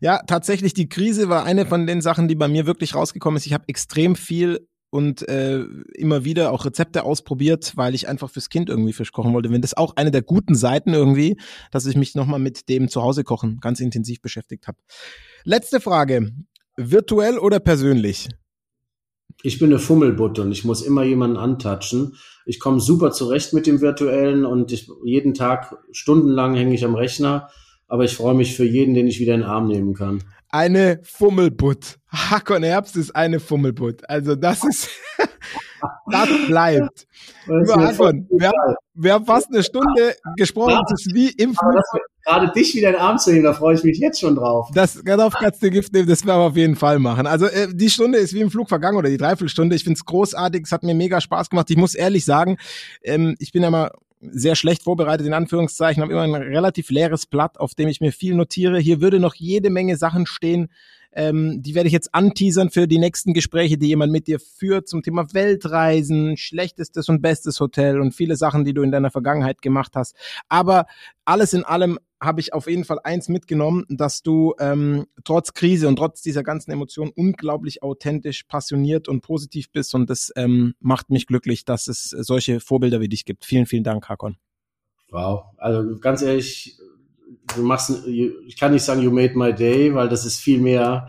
Ja, tatsächlich, die Krise war eine von den Sachen, die bei mir wirklich rausgekommen ist. Ich habe extrem viel und äh, immer wieder auch Rezepte ausprobiert, weil ich einfach fürs Kind irgendwie Fisch kochen wollte. Wenn das auch eine der guten Seiten irgendwie, dass ich mich nochmal mit dem Zuhause kochen ganz intensiv beschäftigt habe. Letzte Frage. Virtuell oder persönlich? Ich bin eine Fummelbutte und ich muss immer jemanden antatschen. Ich komme super zurecht mit dem Virtuellen und ich, jeden Tag stundenlang hänge ich am Rechner, aber ich freue mich für jeden, den ich wieder in den Arm nehmen kann. Eine Fummelbutt. Hakon Herbst ist eine Fummelbutt. Also das ist, Das bleibt. Das Anton, wir, haben, wir haben fast eine Stunde gesprochen. Das ist wie im Flug. Gerade dich wieder in den Arm zu nehmen, da freue ich mich jetzt schon drauf. Das, darauf kannst du Gift nehmen, das werden wir auf jeden Fall machen. Also äh, die Stunde ist wie im Flug vergangen oder die Dreiviertelstunde. Ich finde es großartig, es hat mir mega Spaß gemacht. Ich muss ehrlich sagen, ähm, ich bin ja mal sehr schlecht vorbereitet, in Anführungszeichen, habe immer ein relativ leeres Blatt, auf dem ich mir viel notiere. Hier würde noch jede Menge Sachen stehen, ähm, die werde ich jetzt anteasern für die nächsten Gespräche, die jemand mit dir führt zum Thema Weltreisen, schlechtestes und bestes Hotel und viele Sachen, die du in deiner Vergangenheit gemacht hast. Aber alles in allem habe ich auf jeden Fall eins mitgenommen, dass du ähm, trotz Krise und trotz dieser ganzen Emotionen unglaublich authentisch, passioniert und positiv bist und das ähm, macht mich glücklich, dass es solche Vorbilder wie dich gibt. Vielen, vielen Dank, Hakon. Wow, also ganz ehrlich, du machst, ich kann nicht sagen, you made my day, weil das ist viel mehr.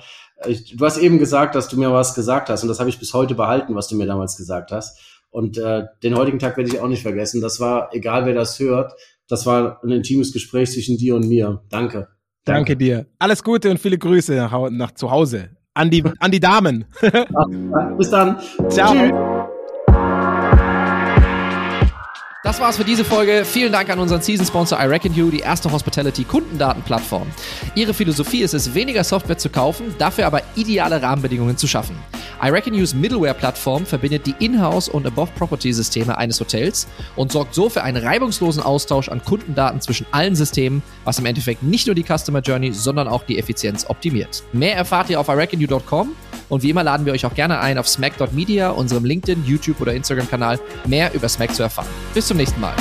Du hast eben gesagt, dass du mir was gesagt hast und das habe ich bis heute behalten, was du mir damals gesagt hast. Und äh, den heutigen Tag werde ich auch nicht vergessen. Das war, egal wer das hört, das war ein intimes Gespräch zwischen dir und mir. Danke. Danke, Danke dir. Alles Gute und viele Grüße nach, nach zu Hause. An die, an die Damen. Bis dann. Ciao. Tschüss. Das war's für diese Folge. Vielen Dank an unseren Season-Sponsor iReckon die erste Hospitality-Kundendatenplattform. Ihre Philosophie ist es, weniger Software zu kaufen, dafür aber ideale Rahmenbedingungen zu schaffen. iReckonU's Middleware-Plattform verbindet die Inhouse- und Above-Property-Systeme eines Hotels und sorgt so für einen reibungslosen Austausch an Kundendaten zwischen allen Systemen, was im Endeffekt nicht nur die Customer Journey, sondern auch die Effizienz optimiert. Mehr erfahrt ihr auf iReckonU.com und wie immer laden wir euch auch gerne ein, auf smack.media, unserem LinkedIn, YouTube oder Instagram-Kanal, mehr über Smack zu erfahren. Bis zum nächsten Mal.